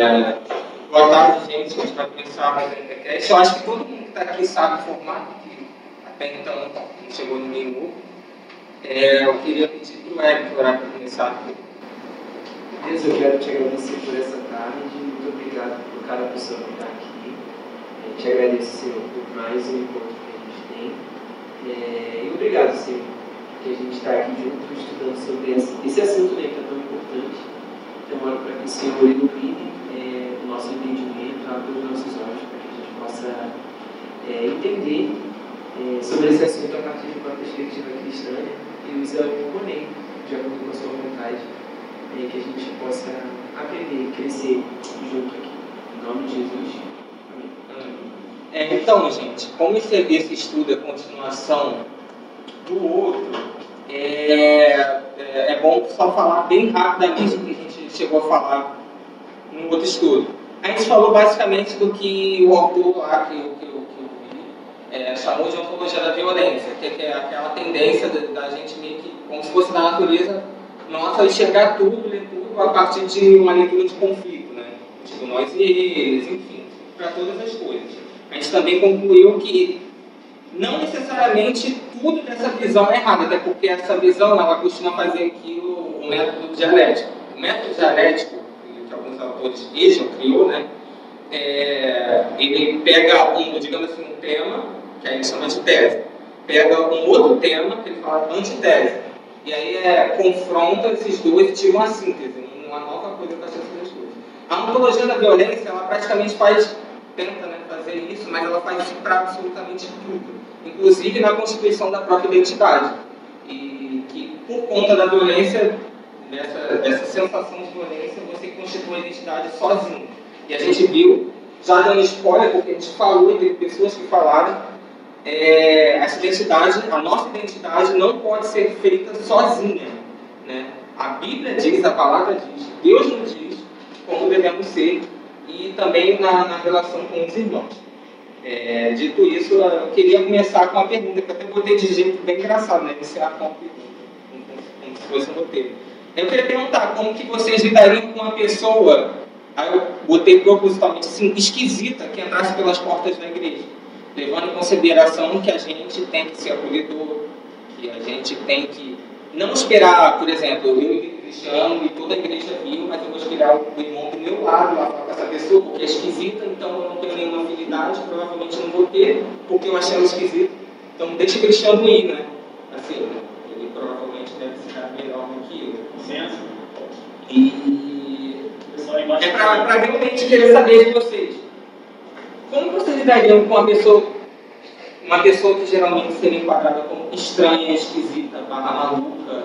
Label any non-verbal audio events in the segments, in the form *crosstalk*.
É, boa tarde, gente. A gente vai começar mais um podcast. Eu acho que todo mundo que está aqui sabe o formato, que até então não chegou ninguém novo. É, eu queria pedir para o Eric para começar. Deus, eu quero te agradecer por essa tarde. Muito obrigado por cada pessoa que está aqui. Eu te agradeço, por mais um encontro que a gente tem. É, e obrigado, Senhor, que a gente está aqui junto estudando sobre esse assunto né, que é tão importante. Então, oro para que o Senhor ilumine nosso entendimento, abra os nossos olhos, para que a gente possa é, entender é, sobre esse assunto a partir de uma perspectiva cristã e usa como nem, de acordo com a sua vontade, é, que a gente possa aprender, crescer junto aqui. Em nome de Jesus. Amém. É, então, gente, como esse, esse estudo é continuação do outro, é, é, é bom só falar bem rapidamente o que a gente chegou a falar no outro estudo. A gente falou basicamente do que o autor lá, que, que, que eu vi, é, chamou de ontologia da violência, que é aquela tendência da, gente meio que, como se fosse da natureza nossa, enxergar tudo, ler tudo a partir de uma leitura de conflito, né? Tipo, nós e eles, enfim, para todas as coisas. A gente também concluiu que não necessariamente tudo dessa visão é errada, até porque essa visão ela costuma fazer aquilo, o método dialético. O método dialético, alguns autores Hegel criou, né? É, ele pega um, digamos assim, um tema, que a gente chama de tese, pega um outro tema, que ele fala antitese, e aí é, confronta esses dois e tira uma síntese, uma nova coisa para essas duas. A ontologia da violência, ela praticamente faz, tenta né, fazer isso, mas ela faz isso para absolutamente tudo inclusive na constituição da própria identidade. E que, por conta da violência, dessa, dessa sensação de violência, você constitui a identidade sozinho. E a gente viu, já dando spoiler, porque a gente falou e teve pessoas que falaram, é, essa identidade, a nossa identidade não pode ser feita sozinha. Né? A Bíblia diz, a palavra diz, Deus nos diz como devemos ser e também na, na relação com os irmãos. É, dito isso, eu queria começar com uma pergunta, que eu até botei de jeito bem engraçado, né? Iniciar com uma pergunta, como se fosse um roteiro. Eu queria perguntar como que vocês lidariam com uma pessoa, aí eu botei propositalmente assim, esquisita, que entrasse pelas portas da igreja, levando em consideração que a gente tem que ser acolhedor, que a gente tem que não esperar, por exemplo, eu e o Cristiano e toda a igreja viu, mas eu vou esperar o irmão do meu lado lá com essa pessoa, porque é esquisita, então eu não tenho nenhuma afinidade, provavelmente não vou ter, porque eu achei ela esquisita. Então deixa o Cristiano ir, né? Assim, ele provavelmente deve ficar melhor do que eu. Licença. E é para realmente querer saber de vocês. Como vocês lidariam com uma pessoa, uma pessoa que geralmente seria enquadrada como estranha, esquisita, barra maluca,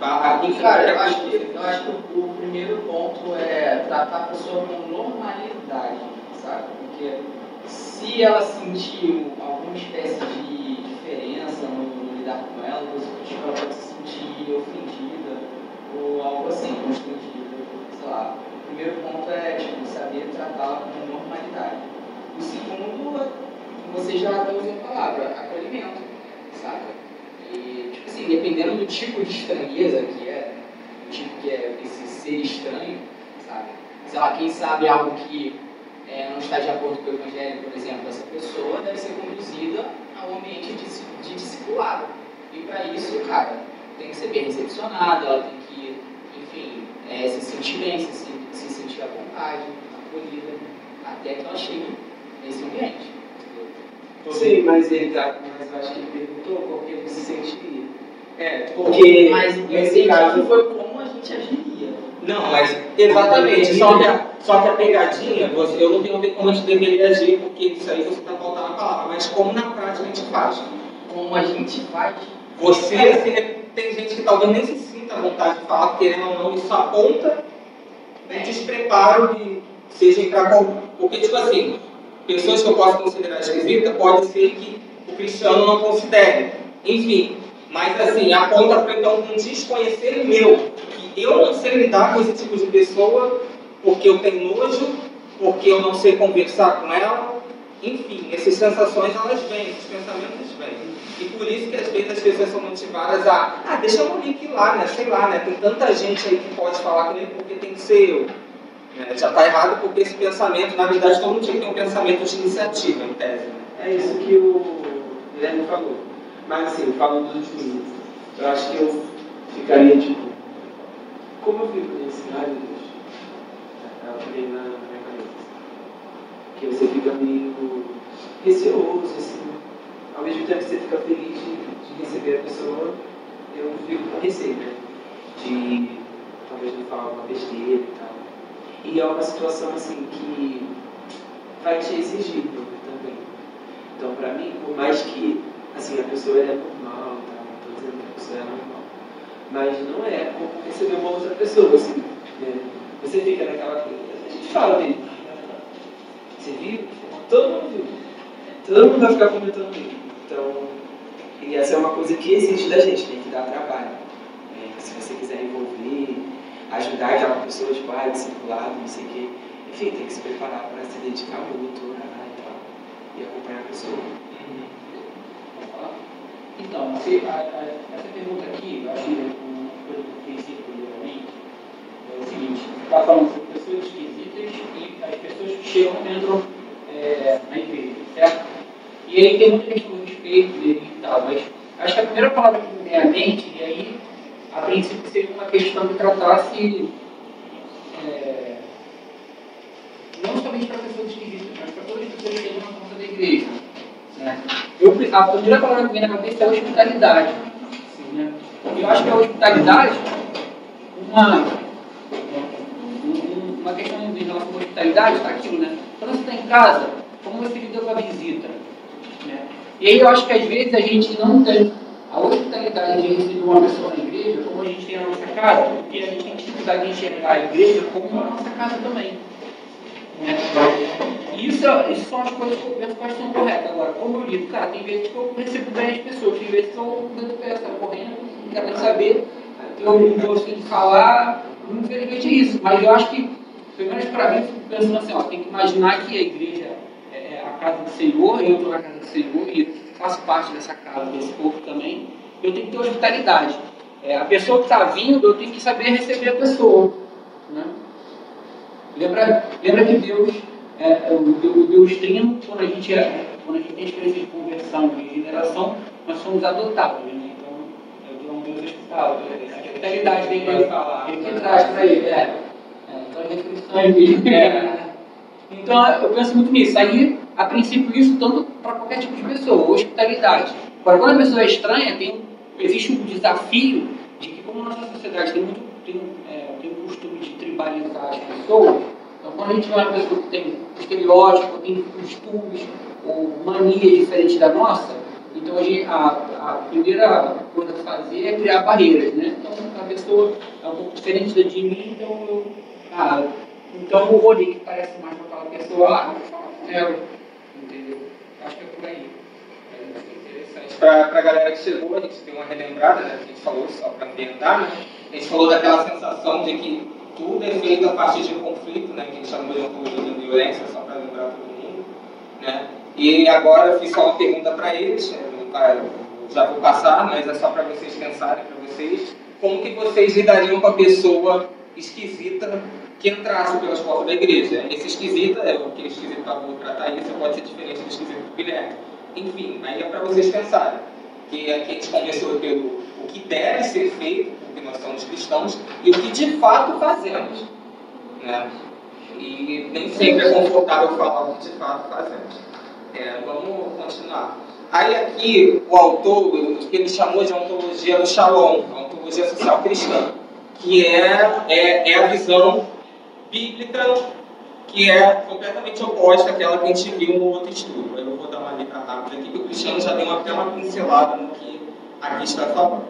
barra Cara, eu acho, que, eu acho que o primeiro ponto é tratar a pessoa com normalidade, sabe? Porque se ela sentiu alguma espécie de diferença lidar com ela, você ela pode se sentir ofendida ou algo assim, constrangida, sei lá. O primeiro ponto é tipo, saber tratá-la com normalidade. O segundo, você já está usando a palavra, acolhimento, sabe? E, tipo assim, dependendo do tipo de estranheza que é, o tipo que é esse ser estranho, sabe? Sei lá, quem sabe algo que é, não está de acordo com o evangelho, por exemplo, essa pessoa deve ser conduzida a um ambiente de, de discipulado. E para isso, cara, tem que ser bem recepcionada, ela tem que, enfim, é, se sentir bem, se, se sentir à vontade, acolhida, até que ela chegue nesse ambiente. Sim, mas ele tá, mas eu acho que ele perguntou por que você sentiria. É, porque mas nesse caso foi como a gente agiria. Não, mas exatamente. Só que a, só que a pegadinha, você, eu não tenho ver como a gente deveria agir, porque isso aí você está faltando a palavra, mas como na prática a gente faz. Como a gente faz? Você, assim, tem gente que talvez nem se sinta à vontade de falar, querendo ou não, isso aponta né, despreparo de seja para qual. Porque, tipo assim, pessoas que eu posso considerar esquisita, pode ser que o cristiano não considere. Enfim, mas assim, aponta para então um desconhecer meu, que eu não sei lidar com esse tipo de pessoa, porque eu tenho nojo, porque eu não sei conversar com ela. Enfim, essas sensações elas vêm, esses pensamentos vêm. E por isso que às vezes as pessoas são motivadas a, ah, deixa eu link lá, né? Sei lá, né? Tem tanta gente aí que pode falar comigo porque tem que ser eu. Né? Né? Já está errado porque esse pensamento, na verdade, todo mundo ter um pensamento de iniciativa, em tese. Né? É isso que o Guilherme falou. Mas assim, falando dos limites, eu acho que eu ficaria tipo, como eu fico nesse cenário, ela veio na cabeça. Que você fica meio receoso, assim, ao mesmo tempo que você fica feliz de, receber a pessoa, eu fico com receio, né? De talvez não falar uma besteira e tal. E é uma situação assim que vai te exigir também. Então, para mim, por mais que assim, a pessoa é normal, tá? não estou dizendo que a pessoa é normal, mas não é como receber uma outra pessoa, assim, né? Você fica naquela a gente fala dele, você viu? Todo mundo viu. Todo mundo vai ficar comentando dele. Então, e essa é uma coisa que exige da gente, tem que dar trabalho. Né? Se você quiser envolver, ajudar aquela pessoa, tipo, ah, discipulado, não sei o quê. Enfim, tem que se preparar para se dedicar muito, orar e tal. E acompanhar a pessoa. Então, essa pergunta aqui, eu achei uma coisa que princípio primeiramente, é o seguinte, está falando sobre pessoas esquisitas e as pessoas que chegam entram é, na igreja, certo? E aí tem muita questão do respeito dele e tal, mas acho que a primeira palavra que me vem à mente, e aí, a princípio, seria uma questão de tratar-se é, não somente para pessoas esquisitas, mas para todas as pessoas que chegam na porta da igreja. Né? Eu, a primeira palavra que vem na cabeça é hospitalidade. Né? Eu acho que a hospitalidade, uma questão em relação à hospitalidade, está aquilo, né? Quando você está em casa, como você lida com a visita? Né? E aí eu acho que às vezes a gente não tem a hospitalidade de receber uma pessoa na igreja, como a gente tem na nossa casa, porque a gente tem dificuldade de enxergar a igreja como a nossa casa também. Né? Isso, isso são as coisas que eu penso que são corretas. Agora, como eu lido, cara, tem vezes que eu recebo bem as pessoas, tem vezes que eu dando peça, correndo, nem saber, eu não gosto de falar, infelizmente é isso. Mas eu acho que, pelo menos para mim, pensando assim, ó, tem que imaginar que a igreja é, é a casa do Senhor, eu estou na casa do Senhor e faço parte dessa casa, desse corpo também, eu tenho que ter hospitalidade. É, a pessoa que está vindo, eu tenho que saber receber a pessoa. Né? Lembra, lembra que Deus, é, é o, o Deus Trino, quando a gente, é, quando a gente tem experiência de conversão e regeneração, nós somos adotados. Né? Então, é um Deus especial. A hospitalidade dele, ele que traz para ele. É. É, então, eu penso muito nisso. Aí, a princípio, isso tanto para qualquer tipo de pessoa, hospitalidade. Agora, quando a pessoa é estranha, tem, existe um desafio de que, como nossa sociedade tem muito tem, é, tem um costume de tribalizar as pessoas, então quando a gente vê uma pessoa que tem estereótipo, tem costumes ou manias diferentes da nossa, então a, gente, a, a, primeira coisa a fazer é criar barreiras, né? Então a pessoa é um pouco diferente de mim, então eu, então o Rony que parece mais com aquela pessoa lá, é, entendeu? Acho que é por aí. Para a galera que chegou, a gente tem uma relembrada, né? A gente falou só para ambientar, né? A gente falou daquela sensação de que tudo é feito a partir de um conflito, né? Que a gente chama de ontologia de violência, só para lembrar todo mundo. Né? E agora eu fiz só uma pergunta para eles, né? já vou passar, mas é só para vocês pensarem, para vocês. Como que vocês lidariam com a pessoa esquisita que entrasse pelas portas da igreja? Esse esquisita, é o que esquisito para outra Thaís, pode ser diferente do esquisito do Guilherme. Enfim, aí é para vocês pensarem. Que aqui a gente começou pelo o que deve ser feito, porque nós somos cristãos, e o que de fato fazemos. Né? E nem sempre é confortável falar o que de fato fazemos. É, vamos continuar. Aí aqui o autor, o que ele chamou de ontologia do Shalom, a ontologia social cristã, que é, é, é a visão bíblica que é completamente oposta àquela que a gente viu no outro estudo. Eu vou dar uma letra rápida aqui, que o Cristiano já deu até uma pincelada no que aqui está falando.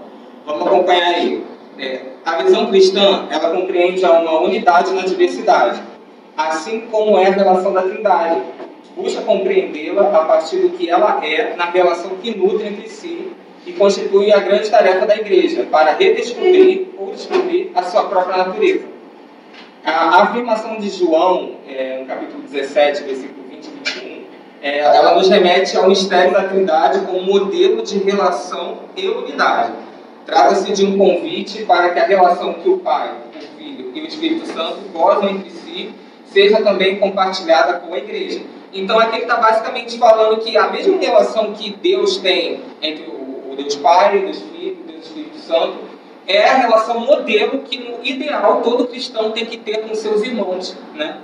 Vamos acompanhar aí. É, a visão cristã, ela compreende uma unidade na diversidade, assim como é a relação da trindade. Busca compreendê-la a partir do que ela é na relação que nutre entre si e constitui a grande tarefa da igreja, para redescobrir ou descobrir a sua própria natureza. A afirmação de João, é, no capítulo 17, versículo 20 e 21, é, ela nos remete ao mistério da Trindade como modelo de relação e unidade. Trata-se de um convite para que a relação que o Pai, o Filho e o Espírito Santo gozam entre si seja também compartilhada com a igreja. Então aqui ele está basicamente falando que a mesma relação que Deus tem entre o, Deus Pai, Deus Filho, Deus Espírito Santo, é a relação modelo que no ideal todo cristão tem que ter com seus irmãos, né?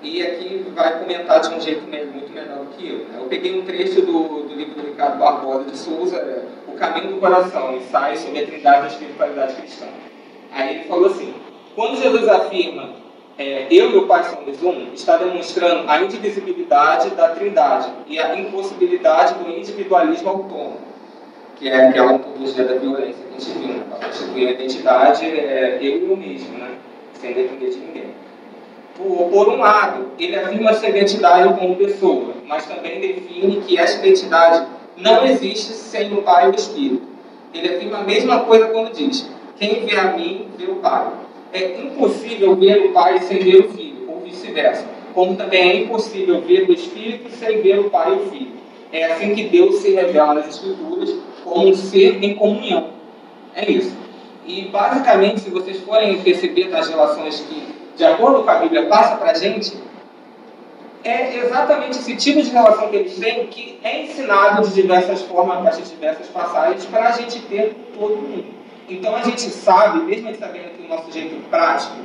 E aqui vai comentar de um jeito muito melhor do que eu. Né? Eu peguei um trecho do, do livro do Ricardo Barbosa de Souza, é, O Caminho do Coração, ensaio sobre a trindade da espiritualidade cristã. Aí ele falou assim, quando Jesus afirma é, eu e o Pai somos um, está demonstrando a indivisibilidade da trindade e a impossibilidade do individualismo autônomo, que é aquela ontologia da violência que a gente viu. A identidade é eu e eu mesmo, né? sem depender de ninguém. Por, por um lado, ele afirma essa identidade como pessoa, mas também define que essa identidade não existe sem o Pai e o Espírito. Ele afirma a mesma coisa quando diz: Quem vê a mim, vê o Pai. É impossível ver o Pai sem ver o Filho, ou vice-versa. Como também é impossível ver o Espírito sem ver o Pai e o Filho. É assim que Deus se revela nas Escrituras como ser em comunhão. É isso. E basicamente, se vocês forem perceber das relações que de acordo com a Bíblia, passa para a gente, é exatamente esse tipo de relação que eles têm que é ensinado de diversas formas, a de diversas passagens, para a gente ter todo mundo. Então a gente sabe, mesmo sabendo que o nosso jeito prático,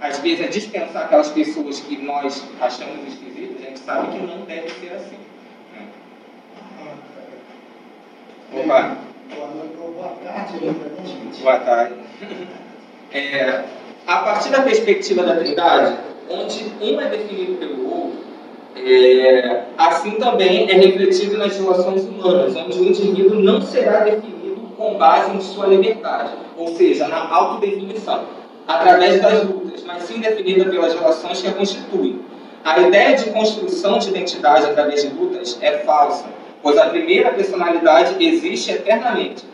às vezes, é dispensar aquelas pessoas que nós achamos esquisitas, a gente sabe que não deve ser assim. Né? Opa! Boa tarde, gente. Boa tarde. É, a partir da perspectiva da Trindade, onde um é definido pelo outro, é, assim também é refletido nas relações humanas, onde o indivíduo não será definido com base em sua liberdade, ou seja, na autodefinição, através das lutas, mas sim definida pelas relações que a constituem. A ideia de construção de identidade através de lutas é falsa, pois a primeira personalidade existe eternamente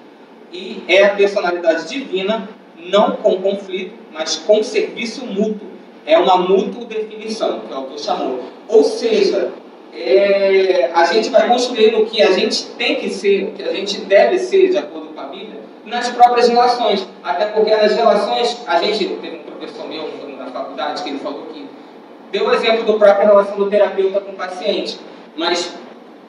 e é a personalidade divina não com conflito, mas com serviço mútuo. É uma mútua definição que o autor chamou. Ou seja, é, a gente vai construindo o que a gente tem que ser, o que a gente deve ser, de acordo com a Bíblia, nas próprias relações. Até porque nas relações, a gente teve um professor meu na faculdade que ele falou que deu o exemplo do próprio relação do terapeuta com o paciente, mas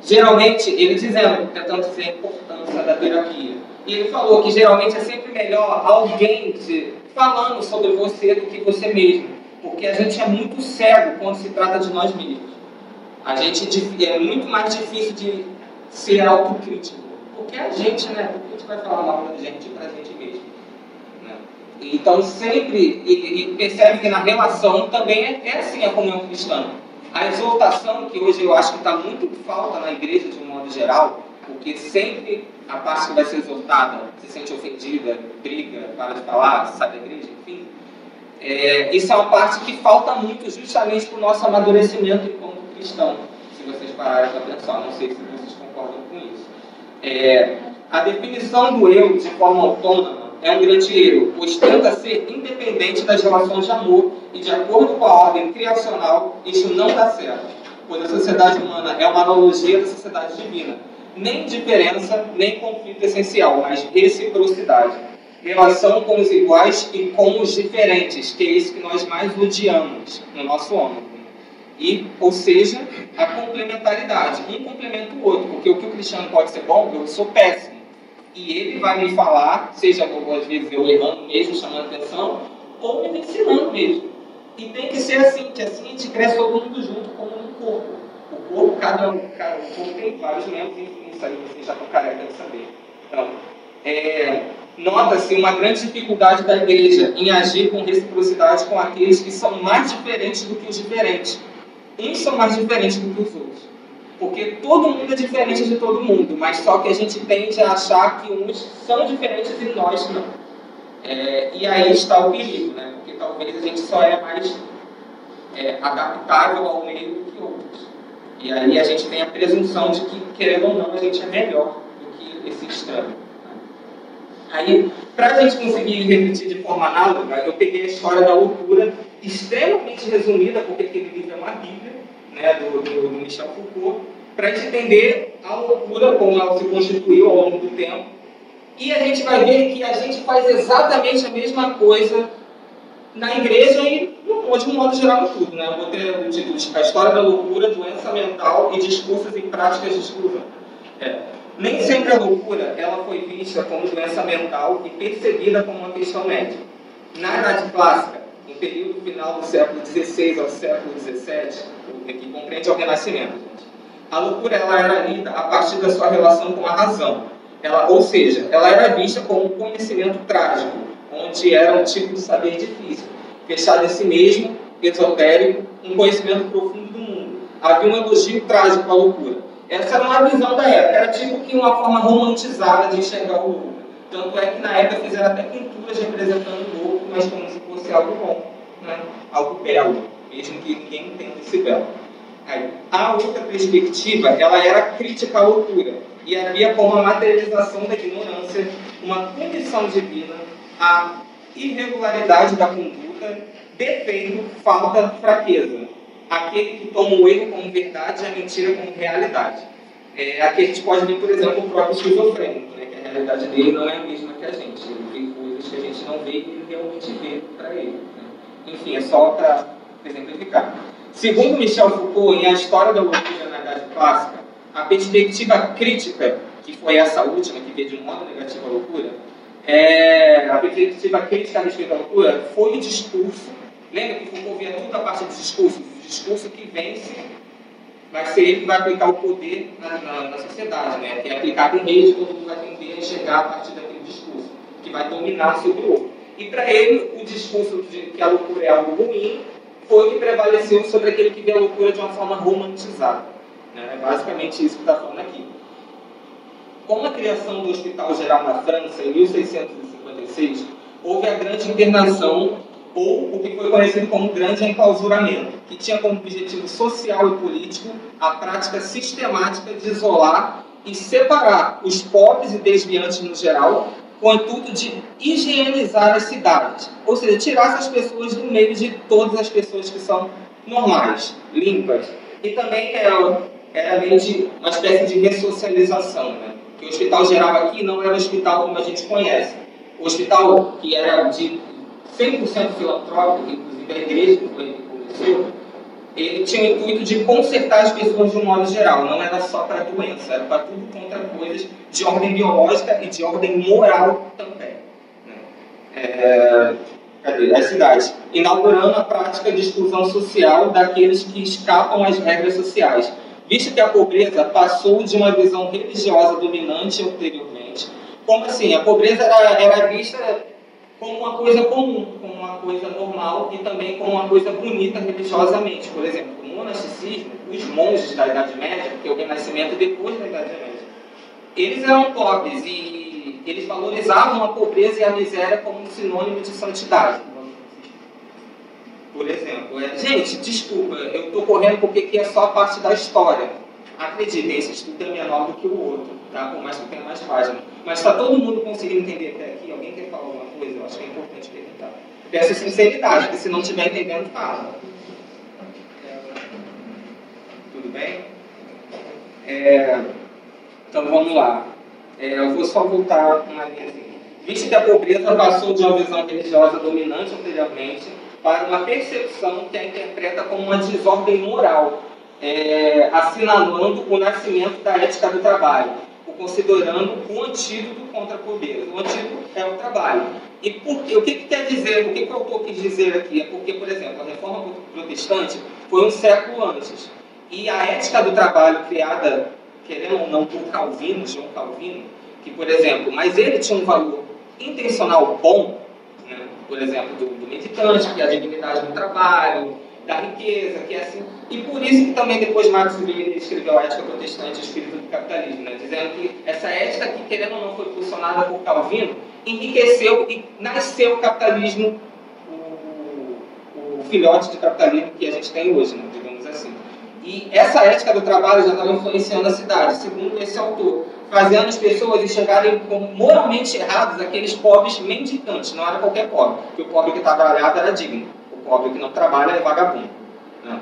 geralmente ele dizendo, tentando dizer a importância da terapia. E ele falou que geralmente é sempre melhor alguém te falando sobre você do que você mesmo. Porque a gente é muito cego quando se trata de nós mesmos. A gente é muito mais difícil de ser autocrítico. Porque a gente, né? Porque a gente vai falar mal da gente para a gente mesmo. Né? Então sempre, e, e, percebe que na relação também é, é assim a comunhão cristã. A exaltação, que hoje eu acho que está muito falta na igreja de um modo geral, porque sempre a parte que vai ser exortada se sente ofendida, briga, para de falar, sai da igreja, enfim. É, isso é uma parte que falta muito justamente para o nosso amadurecimento enquanto cristão, se vocês pararem para pensar. Não sei se vocês concordam com isso. É, a definição do eu de forma autônoma é um grande erro, pois tenta ser independente das relações de amor e de acordo com a ordem criacional, isso não dá certo, pois a sociedade humana é uma analogia da sociedade divina nem diferença, nem conflito essencial, mas reciprocidade. Relação com os iguais e com os diferentes, que é isso que nós mais odiamos no nosso homem. E, ou seja, a complementaridade. Um complementa o outro, porque o que o cristiano pode ser bom, eu sou péssimo. E ele vai me falar, seja às vezes eu errando mesmo, chamando atenção, ou me ensinando mesmo. E tem que ser assim, que assim a gente cresce todo mundo junto como um corpo. O corpo, cada um, cada, o corpo tem vários membros, enfim isso aí vocês já estão careca de saber. Então, é, nota-se uma grande dificuldade da igreja em agir com reciprocidade com aqueles que são mais diferentes do que os diferentes. Uns são mais diferentes do que os outros. Porque todo mundo é diferente de todo mundo, mas só que a gente tende a achar que uns são diferentes e nós não. É, e aí está o perigo, né? Porque talvez a gente só é mais é, adaptável ao meio do que outros. E aí a gente tem a presunção de que, querendo ou não, a gente é melhor do que esse estranho. Aí, para a gente conseguir repetir de forma análoga, eu peguei a história da loucura, extremamente resumida, porque aquele livro é uma Bíblia, né, do, do, Michel Foucault, para a gente entender a loucura, como ela se constituiu ao longo do tempo. E a gente vai ver que a gente faz exatamente a mesma coisa na igreja e, de um modo geral, em tudo. Né? Eu vou ter o título A História da Loucura, Doença Mental e Discursos e Práticas de Exclusão. É. Nem sempre a loucura ela foi vista como doença mental e percebida como uma questão médica. Na Idade Clássica, no período final do século XVI ao século XVII, que compreende o Renascimento, a loucura ela era lida a partir da sua relação com a razão. Ela, ou seja, ela era vista como um conhecimento trágico, onde era um tipo de saber difícil, fechado em si mesmo, esotérico, um conhecimento profundo do mundo. Havia um elogio trágico à loucura. Essa era uma visão da época, era tipo que uma forma romantizada de enxergar o louco. Tanto é que na época fizeram até pinturas representando o louco, mas como se fosse algo bom, né? algo belo, mesmo que ninguém entenda esse belo. Aí, a outra perspectiva, ela era crítica à loucura, e havia como a materialização da ignorância uma condição divina, a irregularidade da conduta, defeito, falta, fraqueza. Aquele que toma o erro como verdade e a mentira como realidade. É, aqui a gente pode ver, por exemplo, o próprio esquizofrênico, né, que a realidade dele não é a mesma que a gente. Ele vê coisas que a gente não vê e ele realmente vê para ele. Né? Enfim, é só para exemplificar. Segundo Michel Foucault, em A História da Loucura na Idade Clássica, a perspectiva crítica, que foi essa última, que veio de um modo negativo à loucura, é, a perspectiva crítica a respeito da loucura foi o discurso. Lembra que Foucault via tudo a parte dos discursos? O discurso que vence vai ser ele que vai aplicar o poder na, na, na sociedade, né? que é aplicado em rede, todo mundo vai tender a enxergar a partir daquele discurso, que vai dominar sobre o outro. E para ele, o discurso de que a loucura é algo ruim foi o que prevaleceu sobre aquele que vê a loucura de uma forma romantizada. Né? É basicamente isso que está falando aqui. Com a criação do Hospital Geral na França, em 1656, houve a grande internação, ou o que foi conhecido como grande enclausuramento, que tinha como objetivo social e político a prática sistemática de isolar e separar os pobres e desviantes no geral, com o intuito de higienizar as cidades, ou seja, tirar essas pessoas do meio de todas as pessoas que são normais, limpas. E também é, era meio de uma espécie de ressocialização, né? Que o hospital geral aqui não era o hospital como a gente conhece. O hospital que era de 100% filantrópico, inclusive a igreja que foi começou, ele tinha o intuito de consertar as pessoas de um modo geral, não era só para doença, era para tudo contra coisas de ordem biológica e de ordem moral também. Né? É, cadê? As cidades. Inaugurando a prática de exclusão social daqueles que escapam às regras sociais visto que a pobreza passou de uma visão religiosa dominante anteriormente. Como assim? A pobreza era, era vista como uma coisa comum, como uma coisa normal e também como uma coisa bonita religiosamente. Por exemplo, no monasticismo, os monges da Idade Média, que é o Renascimento depois da Idade Média, eles eram pobres e eles valorizavam a pobreza e a miséria como um sinônimo de santidade por exemplo. É, gente, desculpa, eu estou correndo porque aqui é só a parte da história. Acreditem, esse estudo é menor do que o outro, tá? por mais que tenha mais páginas. Mas está todo mundo conseguindo entender até aqui? Alguém quer falar alguma coisa? Eu acho que é importante perguntar. Peço sinceridade, porque se não estiver entendendo, fala. Tudo bem? É, então vamos lá. É, eu vou só voltar uma linha assim. Visto que a pobreza passou de uma visão religiosa dominante anteriormente para uma percepção que a interpreta como uma desordem moral, é, assinalando o nascimento da ética do trabalho, o considerando um antídoto contra a pobreza. O antídoto é o trabalho. E por quê? o que, que quer dizer, o que, que o autor quis dizer aqui? É porque, por exemplo, a reforma protestante foi um século antes. E a ética do trabalho criada, querendo ou não, por Calvino, João Calvino, que, por exemplo, mas ele tinha um valor intencional bom, por exemplo, do, do meditante, que é a dignidade do trabalho, da riqueza, que é assim. E por isso que também depois Marx Weber escreveu a Ética Protestante o Espírito do Capitalismo, né? dizendo que essa ética que, querendo ou não, foi posicionada por Calvino, enriqueceu e nasceu o capitalismo, o, o filhote de capitalismo que a gente tem hoje, né? digamos assim. E essa ética do trabalho já estava influenciando a cidade, segundo esse autor fazendo as pessoas enxergarem como moralmente errados aqueles pobres mendicantes. Não era qualquer pobre, porque o pobre que trabalhava era digno. Pobre que não trabalha é vagabundo. Né?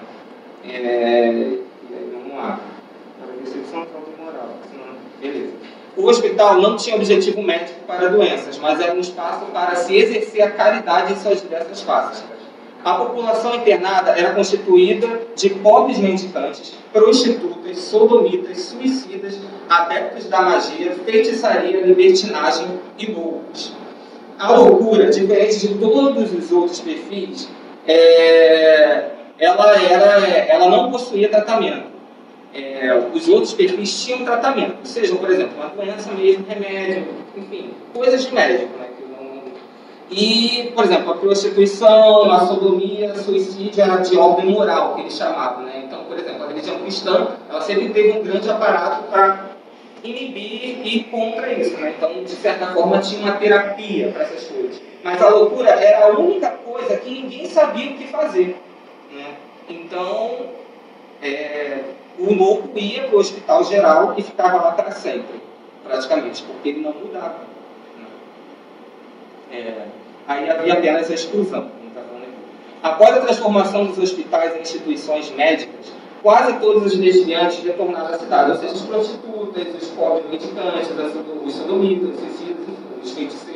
É, vamos lá. Para percepção falta moral. Beleza. o hospital não tinha objetivo médico para doenças, mas era um espaço para se exercer a caridade em suas diversas faces. A população internada era constituída de pobres mendicantes, prostitutas, sodomitas, suicidas, adeptos da magia, feitiçaria, libertinagem e loucos. A loucura, diferente de todos os outros perfis, é, ela, era, ela não possuía tratamento é, os outros perfis tinham tratamento, seja, por exemplo, uma doença mesmo, remédio, enfim, coisas de médico. Né. E, por exemplo, a prostituição, a sodomia, suicídio era de ordem moral, que eles chamavam. Né? Então, por exemplo, a religião cristã, ela sempre teve um grande aparato para inibir e ir contra isso. Né? Então, de certa forma, tinha uma terapia para essas coisas. Mas a loucura era a única coisa que ninguém sabia o que fazer. Né? Então, é, o louco ia para o hospital geral e ficava lá para sempre, praticamente, porque ele não mudava. É, aí havia apenas a exclusão. Após a transformação dos hospitais em instituições médicas, quase todos os desviantes retornaram à cidade, ou seja, as prostitutas, os pobres mendicantes, os sodomitas, os suicidas, os feiticeiros,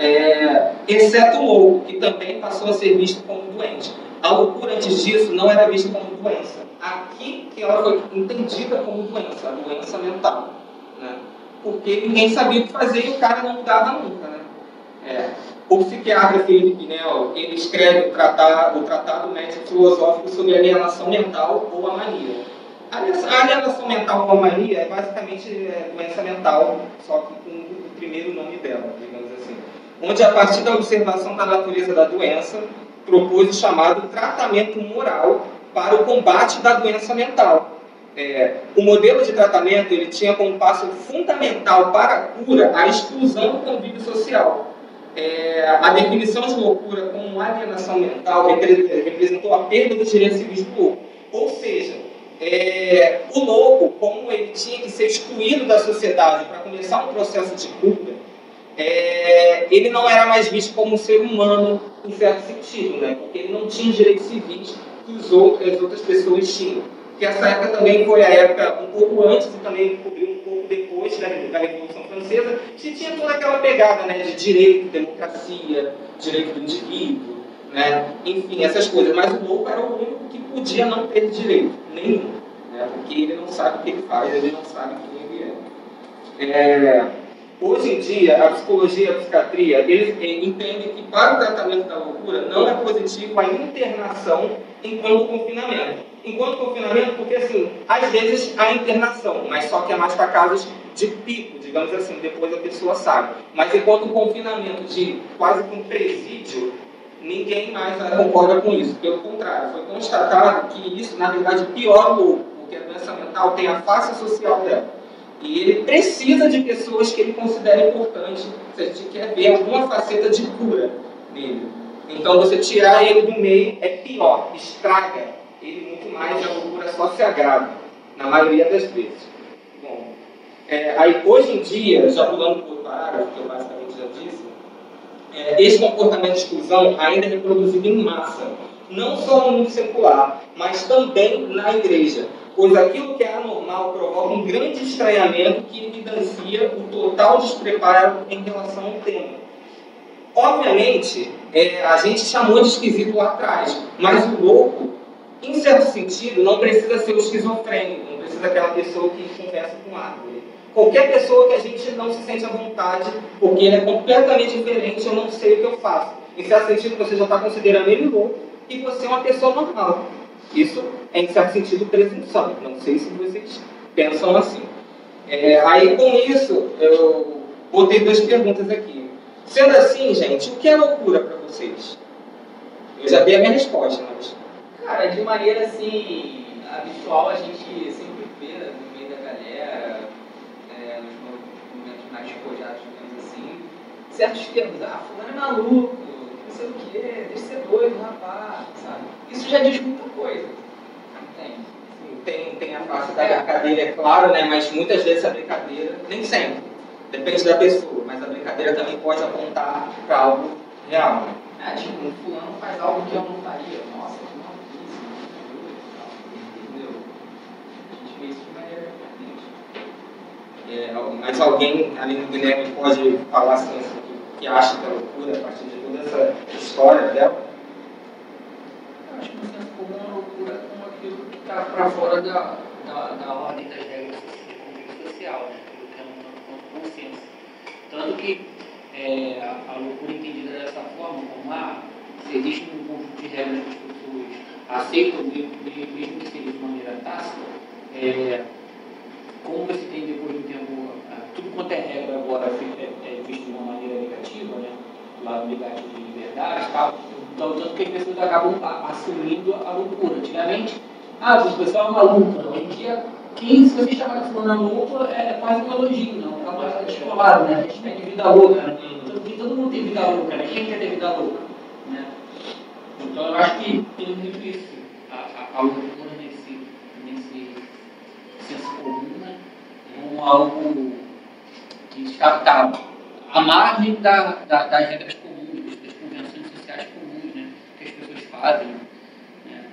é, exceto o louco, que também passou a ser visto como doente. A loucura antes disso não era vista como doença aqui que ela foi entendida como doença, a doença mental. Né? Porque ninguém sabia o que fazer e o cara não mudava nunca. Né? É. O psiquiatra Felipe Pinel, ele escreve o tratado, o tratado médico filosófico sobre alienação mental ou a mania. A alienação mental ou a mania é basicamente é, doença mental, só que com o primeiro nome dela, digamos assim. Onde, a partir da observação da natureza da doença, propôs o chamado tratamento moral para o combate da doença mental. É, o modelo de tratamento ele tinha como passo fundamental para a cura a exclusão do convívio social. É, a definição de loucura como alienação mental representou a perda dos direitos civis do louco. Ou seja, é, o louco, como ele tinha que ser excluído da sociedade para começar um processo de cura, é, ele não era mais visto como um ser humano em certo sentido, né? porque ele não tinha direitos civis que os outros, as outras pessoas tinham. Que essa época também foi a época um pouco antes e também cobriu um pouco depois da, da Revolução Francesa, que tinha toda aquela pegada né, de direito, democracia, direito do indivíduo, né? enfim, essas coisas. Mas o louco era o único que podia não ter direito nenhum, né? porque ele não sabe o que ele faz, ele não sabe quem ele é. é Hoje em dia, a psicologia e a psiquiatria, eles entendem que para o tratamento da loucura não é positivo a internação enquanto confinamento. Enquanto confinamento, porque assim, às vezes há internação, mas só que é mais para casos de pico, digamos assim, depois a pessoa sabe. Mas enquanto confinamento de quase com presídio, ninguém mais concorda com isso. Pelo contrário, foi constatado que isso, na verdade, piora o louco, porque a doença mental tem a face social dela. E ele precisa de pessoas que ele considera importante se a gente quer ver alguma faceta de cura nele. Então, você tirar ele do meio é pior, estraga ele muito mais e a loucura só se agrava, na maioria das vezes. Bom, é, aí, hoje em dia, já pulando por parágrafo, que eu basicamente já disse, é, esse comportamento de exclusão ainda é reproduzido em massa, não só no mundo secular, mas também na igreja pois aquilo que é anormal provoca um grande estranhamento que evidencia o total despreparo em relação ao tema. Obviamente, é, a gente chamou de esquisito lá atrás, mas o louco, em certo sentido, não precisa ser o esquizofrênico, não precisa aquela pessoa que conversa com árvore. Qualquer pessoa que a gente não se sente à vontade, porque ele é completamente diferente, eu não sei o que eu faço. Em certo sentido, você já está considerando ele louco e você é uma pessoa normal. Isso é, em certo sentido, presunção. Não sei se vocês pensam assim. É, aí, com isso, eu botei duas perguntas aqui. Sendo assim, gente, o que é loucura para vocês? Eu já dei a minha resposta, mas... Cara, de maneira assim, habitual, a gente sempre vê no meio da galera, é, nos momentos mais despojados, digamos assim, certos termos. Ah, fulano é maluco, sei o quê, deixa ser doido, rapaz, sabe? Isso já diz muita coisa. Tem. Tem, tem a face da brincadeira, é claro, né? Mas muitas vezes a brincadeira, nem sempre, depende da pessoa, mas a brincadeira também pode apontar para algo real. Né? É, tipo, um fulano faz algo que eu não faria. Nossa, que maluquice, entendeu? A gente vê isso de maneira diferente. É, mas alguém, além do Guilherme, pode falar assim, assim, que acha que é loucura a partir de toda essa história dela? Eu acho que o senso comum é loucura como aquilo que está para fora da, da, da ordem das regras do social, né? Que é um, consenso. Tanto que é, a, loucura entendida dessa forma, como ah, se existe um conjunto de regras que as pessoas aceitam, mesmo que seja de maneira tácita, é, como você tem depois do tempo, ah, tudo quanto é regra agora é, é visto de uma maneira negativa, né? lá no negativo de liberdade e tal, então tanto que as pessoas acabam assumindo a loucura. Antigamente, ah, o pessoal é maluco, hoje em dia, quem, se você chamar de fulano louco, é quase um elogio, não, é uma descolado, né? A gente tem vida louca, né? Todo, todo mundo tem vida louca, né? Quem quer ter vida louca? Né? Então eu acho que tem muito isso, a, a, a loucura nesse, nesse senso comum, né? Como algo está à margem da, da, das regras comuns, das convenções sociais comuns, né? Que as pessoas fazem. Né?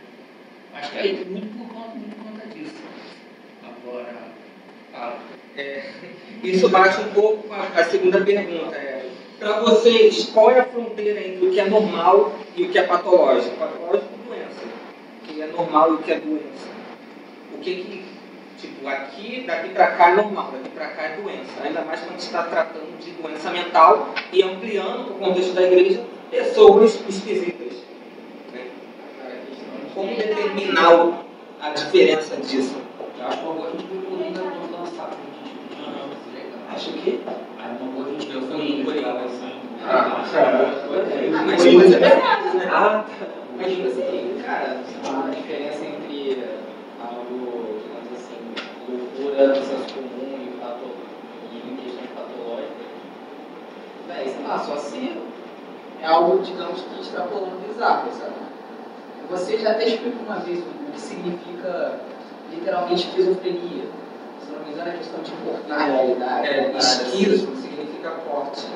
Acho que é muito por conta, muito por conta disso. Agora, fala. É, isso bate um pouco com a, a segunda pergunta. É, Para vocês, qual é a fronteira entre o que é normal e o que é patológico? Patológico é doença. O que é normal e o que é doença. O que, que tipo, aqui, daqui para cá é normal, daqui para cá é doença. Ainda mais quando está tratando de doença mental e ampliando para o contexto da igreja pessoas esquisitas. Né? Como determinar a diferença disso? Eu acho que uma boa a gente viu o Linda no lançado. Acho que. Aí uma boa a gente viu o Linda Ah, Mas mas é verdade, né? Ah, Imagina assim, cara, a diferença entre algo, digamos assim, senso comum e, pato, e em questões patológicas. Véi, sei lá, só se é algo, digamos que extrapolando bizarro, sabe? Você já até explicou uma vez o que significa literalmente esquizofrenia. Se não me engano, é questão de cortar a realidade. É, assim. esquizo significa corte.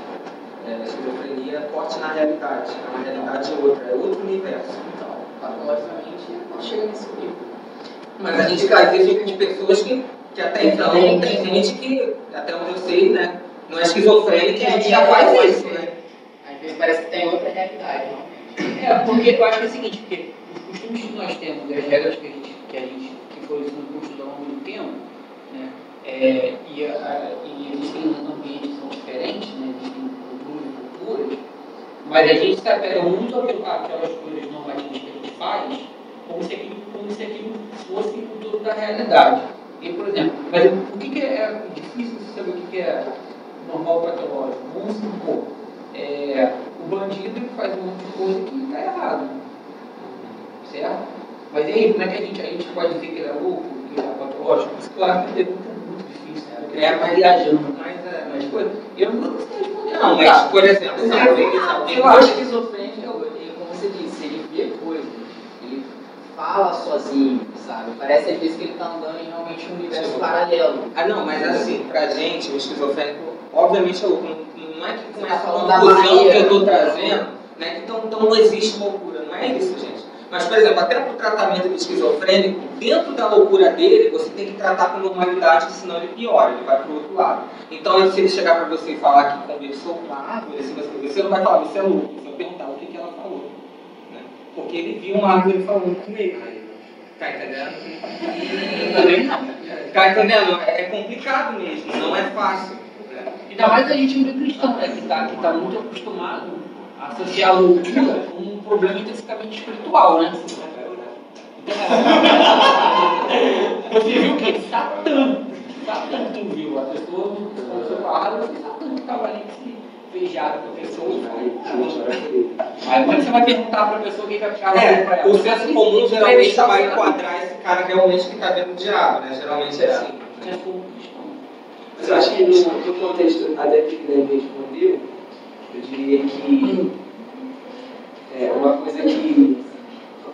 É, esquizofrenia é corte na realidade. É uma realidade outra, é outro universo. Então, patologicamente, não chega nesse nível. Mas a gente isso de pessoas que, que até então tem gente que, até onde eu sei, né, não é esquizofrênica e a gente já faz isso, né? Às vezes parece que tem outra realidade, realmente. É, porque eu acho que é o seguinte, porque os costumes que nós temos, e as regras que a gente, que a gente que foram sendo construídas ao longo do tempo, né, é, e, a, e existem ambientes que são diferentes, né, existem culturas e culturas, mas a gente se apega muito àquelas coisas normativas que a gente faz, como se aquilo, como se aquilo fosse o todo da realidade. E, por exemplo, mas o que, que é difícil você saber o que, que é normal patológico? Vamos supor, é, o bandido ele faz um monte de coisa que está errado. Certo? Mas e aí, como é que a gente, a gente pode dizer que ele é louco, que ele é patológico? Claro, que é muito difícil. Né? Porque É, mas- viajando. Mas, é, Mas, pô, eu não sei responder. Não, mas, por exemplo, eu- coisa- acho esquizofrênico, ele, como você disse, ele vê coisas, ele fala sozinho, sabe? Parece às vezes que ele está andando em realmente um universo paralelo. Ah, não, mas assim, pra gente, o esquizofrênico, obviamente é louco. Não, não é que com tá essa falando da que eu tô trazendo, né, que então, então não existe loucura, não é isso, gente. Mas, por exemplo, até pro tratamento do esquizofrênico, dentro da loucura dele, você tem que tratar com normalidade, senão ele piora, ele vai pro outro lado. Então, se ele chegar pra você e falar que conversou com uma árvore, você, você não vai falar, você é louco, você vai perguntar o que, que ela falou. Né? Porque ele viu uma árvore falando com ele. Tá entendendo? Também não. Tá entendendo? É complicado mesmo, não é fácil. né? Ainda mais a gente meio cristão, né? Que está que tá muito acostumado a associar a loucura com um problema intrinsecamente espiritual, né? *laughs* Você viu o quê? Satã. Satã que tu viu. A pessoa começou com a árvore, foi Satã que estava ali se beijado com a pessoa. Aí quando você vai perguntar para a pessoa o que vai ficar É, pra ela. o senso comum geralmente vai enquadrar esse cara realmente que está vendo o diabo, né? Geralmente é assim. Senso comum cristão. Mas eu acho que no, no contexto até que Guilherme respondeu, eu diria que é uma coisa que.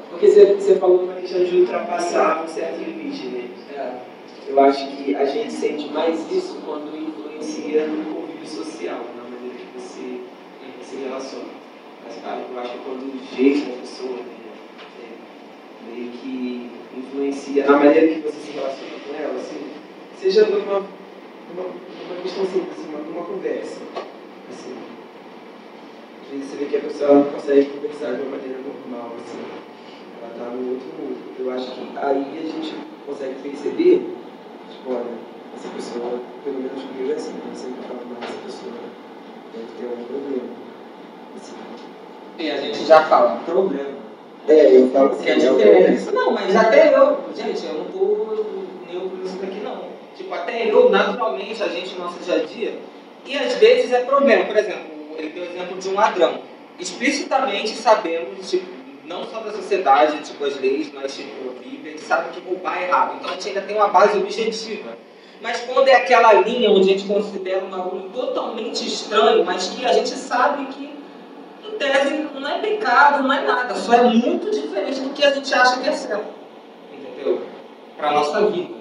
Porque você, você falou uma questão de ultrapassar um certo limite, né? Eu acho que a gente sente mais isso quando influencia no convívio social, na maneira que você se relaciona. Mas, eu acho que quando o jeito da pessoa, né, é, meio que influencia na maneira que você se relaciona com ela, assim, seja de uma uma, uma questão simples, assim, uma, uma conversa. Assim. Você vê que a pessoa não consegue conversar de uma maneira normal, assim. Ela está no outro mundo. Eu acho que aí a gente consegue perceber, tipo, olha, essa pessoa, pelo menos comigo é assim, eu sempre falo, mas essa pessoa deve ter algum problema. E a gente já fala, problema. É, eu falo Que é diferente. Não, mas até eu, gente, eu não tô neutro nisso daqui não. Tipo, até eu, naturalmente, a gente no nosso dia a dia, e às vezes é problema. Por exemplo, ele deu o exemplo de um ladrão. Explicitamente sabemos, tipo, não só da sociedade, tipo, as leis, mas tipo, a Bíblia, a gente sabe que roubar é errado. Então a gente ainda tem uma base objetiva. Mas quando é aquela linha onde a gente considera um bagulho totalmente estranho, mas que a gente sabe que em tese não é pecado, não é nada, só é muito diferente do que a gente acha que é certo. Entendeu? Para nossa vida.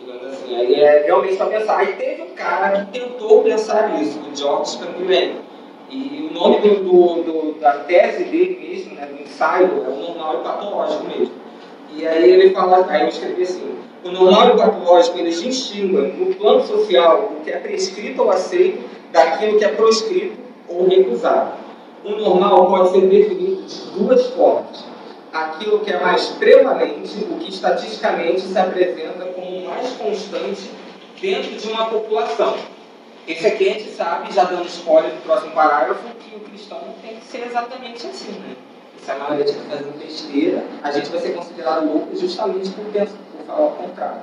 Digamos assim. Aí é realmente para pensar. Aí teve um cara que tentou pensar nisso, o George Campione. E o nome do, do, do, da tese dele mesmo, né, do ensaio, é o normal e patológico mesmo. E aí ele fala, aí eu escrevi assim, o normal e o patológico, eles distinguem no plano social o que é prescrito ou aceito daquilo que é proscrito ou recusado. O normal pode ser definido de duas formas. Aquilo que é mais prevalente, o que estatisticamente se apresenta como mais constante dentro de uma população. Esse aqui a gente sabe, já dando spoiler no próximo parágrafo, que o cristão tem que ser exatamente assim. Né? Se a maioria estiver fazendo besteira, a gente vai ser considerado louco justamente por, pensar, por falar o contrário.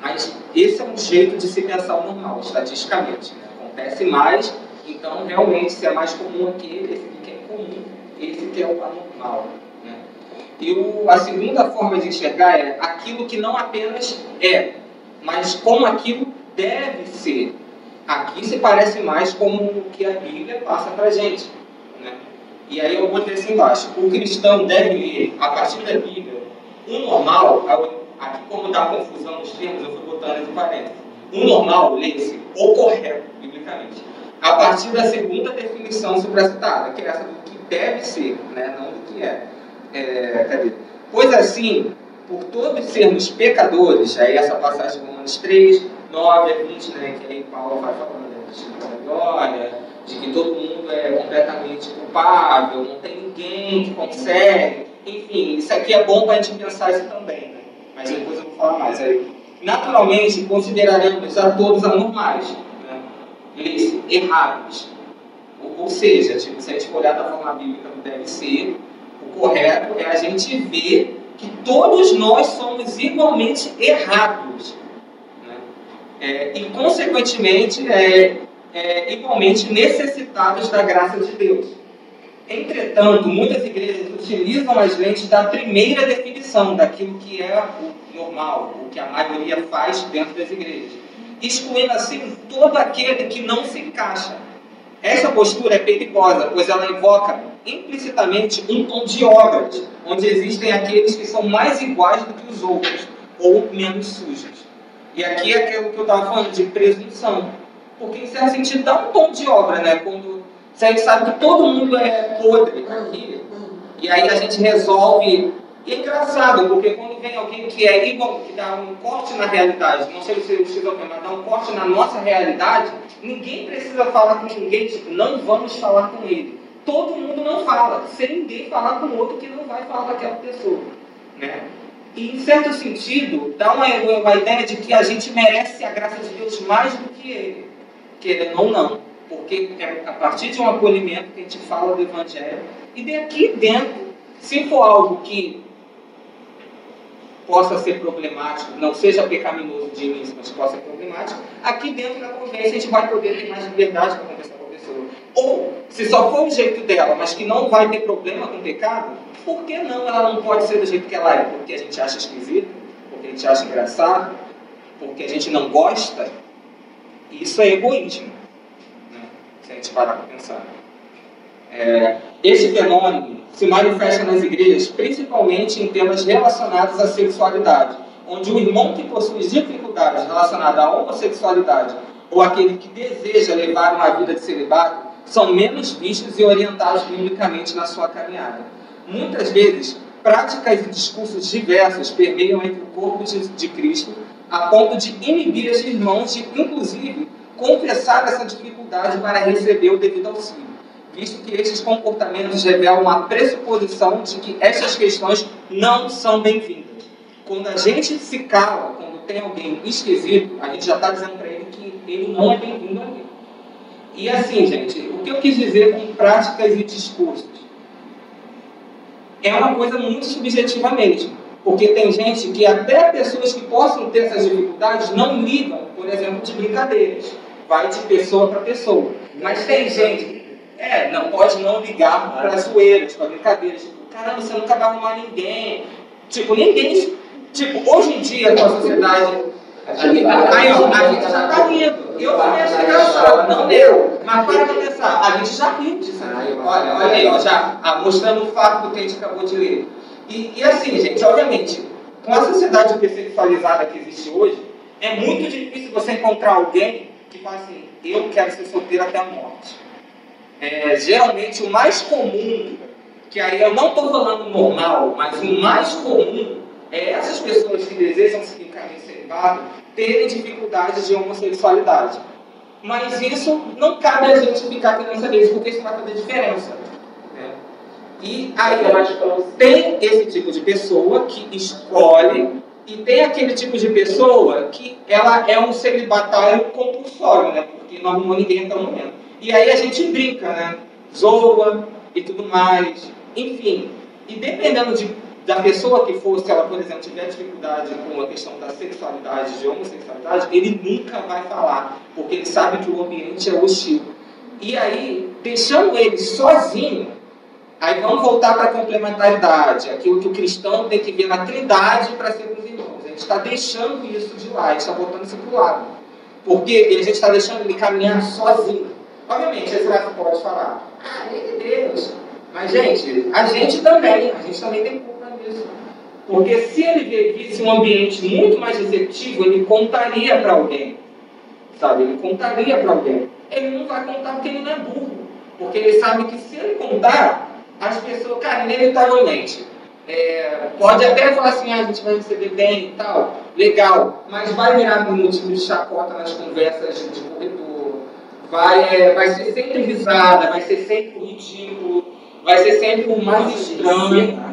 Mas esse é um jeito de se pensar o normal, estatisticamente. Né? Acontece mais, então realmente se é mais comum aquele, esse que é comum, esse que é o anormal. Né? E o, a segunda forma de enxergar é aquilo que não apenas é, mas como aquilo deve ser. Aqui se parece mais como o que a Bíblia passa para a gente. Né? E aí eu botei assim embaixo. O cristão deve ler, a partir da Bíblia, o normal, aqui como dá confusão nos termos, eu fui botando entre parênteses. O normal, lê-se o correto, biblicamente. A partir da segunda definição supracitada, que é essa do que deve ser, né? não do que é. é cadê? Pois assim, por todos sermos pecadores, aí essa passagem de Romanos 3, 9 a 20, né, que aí Paulo vai falando de glória, de que todo mundo é completamente culpável, não tem ninguém que consegue. Enfim, isso aqui é bom para a gente pensar isso também, né? mas depois eu vou falar mais. Aí, naturalmente, consideraremos a todos anormais, né? Eles errados. Ou, ou seja, tipo, se a gente olhar da forma bíblica como deve ser, o correto é a gente ver que todos nós somos igualmente errados. Né? É, e, consequentemente, é, é, igualmente necessitados da graça de Deus. Entretanto, muitas igrejas utilizam as lentes da primeira definição, daquilo que é o normal, o que a maioria faz dentro das igrejas, excluindo assim todo aquele que não se encaixa. Essa postura é perigosa, pois ela invoca implicitamente um tom de obras, onde existem aqueles que são mais iguais do que os outros, ou menos sujos. E aqui é aquilo que eu estava falando de presunção. Porque, em certo sentido, dá um tom de obra, né? Quando a gente sabe que todo mundo é podre aqui, e aí a gente resolve. E é engraçado, porque quando vem alguém que é igual, que dá um corte na realidade, não sei se você esquizofrenia, mas dá um corte na nossa realidade, ninguém precisa falar com ninguém, tipo, não vamos falar com ele. Todo mundo não fala, sem ninguém falar com o outro que não vai falar daquela pessoa. Né? E, em certo sentido, dá uma, uma ideia de que a gente merece a graça de Deus mais do que ele. Querendo ou não. Porque é a partir de um acolhimento que a gente fala do Evangelho. E daqui dentro, se for algo que possa ser problemático, não seja pecaminoso de início, mas possa ser problemático, aqui dentro da conversa a gente vai poder ter mais liberdade para conversar com a pessoa. Ou, se só for o jeito dela, mas que não vai ter problema com o pecado, por que não ela não pode ser do jeito que ela é? Porque a gente acha esquisito? Porque a gente acha engraçado? Porque a gente não gosta? Isso é egoísmo, né? se a gente parar para pensar. É, esse fenômeno se manifesta nas igrejas principalmente em temas relacionados à sexualidade, onde o irmão que possui dificuldades relacionadas à homossexualidade ou aquele que deseja levar uma vida de celibato são menos vistos e orientados biblicamente na sua caminhada. Muitas vezes, práticas e discursos diversos permeiam entre o corpo de, Cristo a ponto de inibir os irmãos de, inclusive, confessar essa dificuldade para receber o devido auxílio, visto que esses comportamentos revelam a pressuposição de que essas questões não são bem-vindas. Quando a gente se cala, quando tem alguém esquisito, a gente já está dizendo para ele que ele não é bem-vindo ali. E assim, gente, o que eu quis dizer com práticas e discursos? É uma coisa muito subjetiva mesmo. Porque tem gente que até pessoas que possam ter essas dificuldades não ligam, por exemplo, de brincadeiras. Vai de pessoa para pessoa. Mas tem gente, é, não pode não ligar para zoeiras, para brincadeiras. Tipo, caramba, você nunca vai arrumar ninguém. Tipo, ninguém. Tipo, hoje em dia, com a sociedade Aí, ó, a gente já está rindo. Eu também acho engraçado, não eu. Mas para pra pensar, a gente já riu disso aqui. Olha, olha aí, ó, já ah, mostrando o fato do que a gente acabou de ler. E, e assim, gente, obviamente, com a sociedade hipersexualizada que existe hoje, é muito difícil você encontrar alguém que fala assim, eu quero ser solteiro até a morte. É, geralmente o mais comum, que aí eu não estou falando normal, mas o mais comum é essas pessoas que desejam se ficar em celibato terem dificuldades de homossexualidade. Mas isso não cabe a gente ficar querendo saber isso, porque isso vai fazer diferença. Né? E aí tem esse tipo de pessoa que escolhe e tem aquele tipo de pessoa que ela é um celibatário compulsório, né? Porque não arrumou ninguém até o momento. E aí a gente brinca, né? Zoa e tudo mais. Enfim, e dependendo de da pessoa que for, se ela, por exemplo, tiver dificuldade com a questão da sexualidade, de homossexualidade, ele nunca vai falar, porque ele sabe que o ambiente é hostil. E aí, deixando ele sozinho, aí vamos voltar para a complementaridade, aquilo que o cristão tem que ver na trindade para ser com os irmãos. A gente está deixando isso de lá, a gente está botando isso para o lado. Porque a gente está deixando ele caminhar sozinho. Obviamente, Ezra pode falar, ah, ele é Deus. Mas, gente, a gente também, a gente também tem culpa porque se ele visse um ambiente muito mais receptivo, ele contaria para alguém. Sabe? Ele contaria para alguém. Ele não vai contar porque ele não é burro. Porque ele sabe que se ele contar, as pessoas, cara, inevitavelmente, é, pode até falar assim, ah, a gente vai receber bem e tal, legal, mas vai virar um motivo de chacota nas conversas de corredor, vai, é, vai ser sempre risada, vai ser sempre ridículo, vai ser sempre o mais estranho.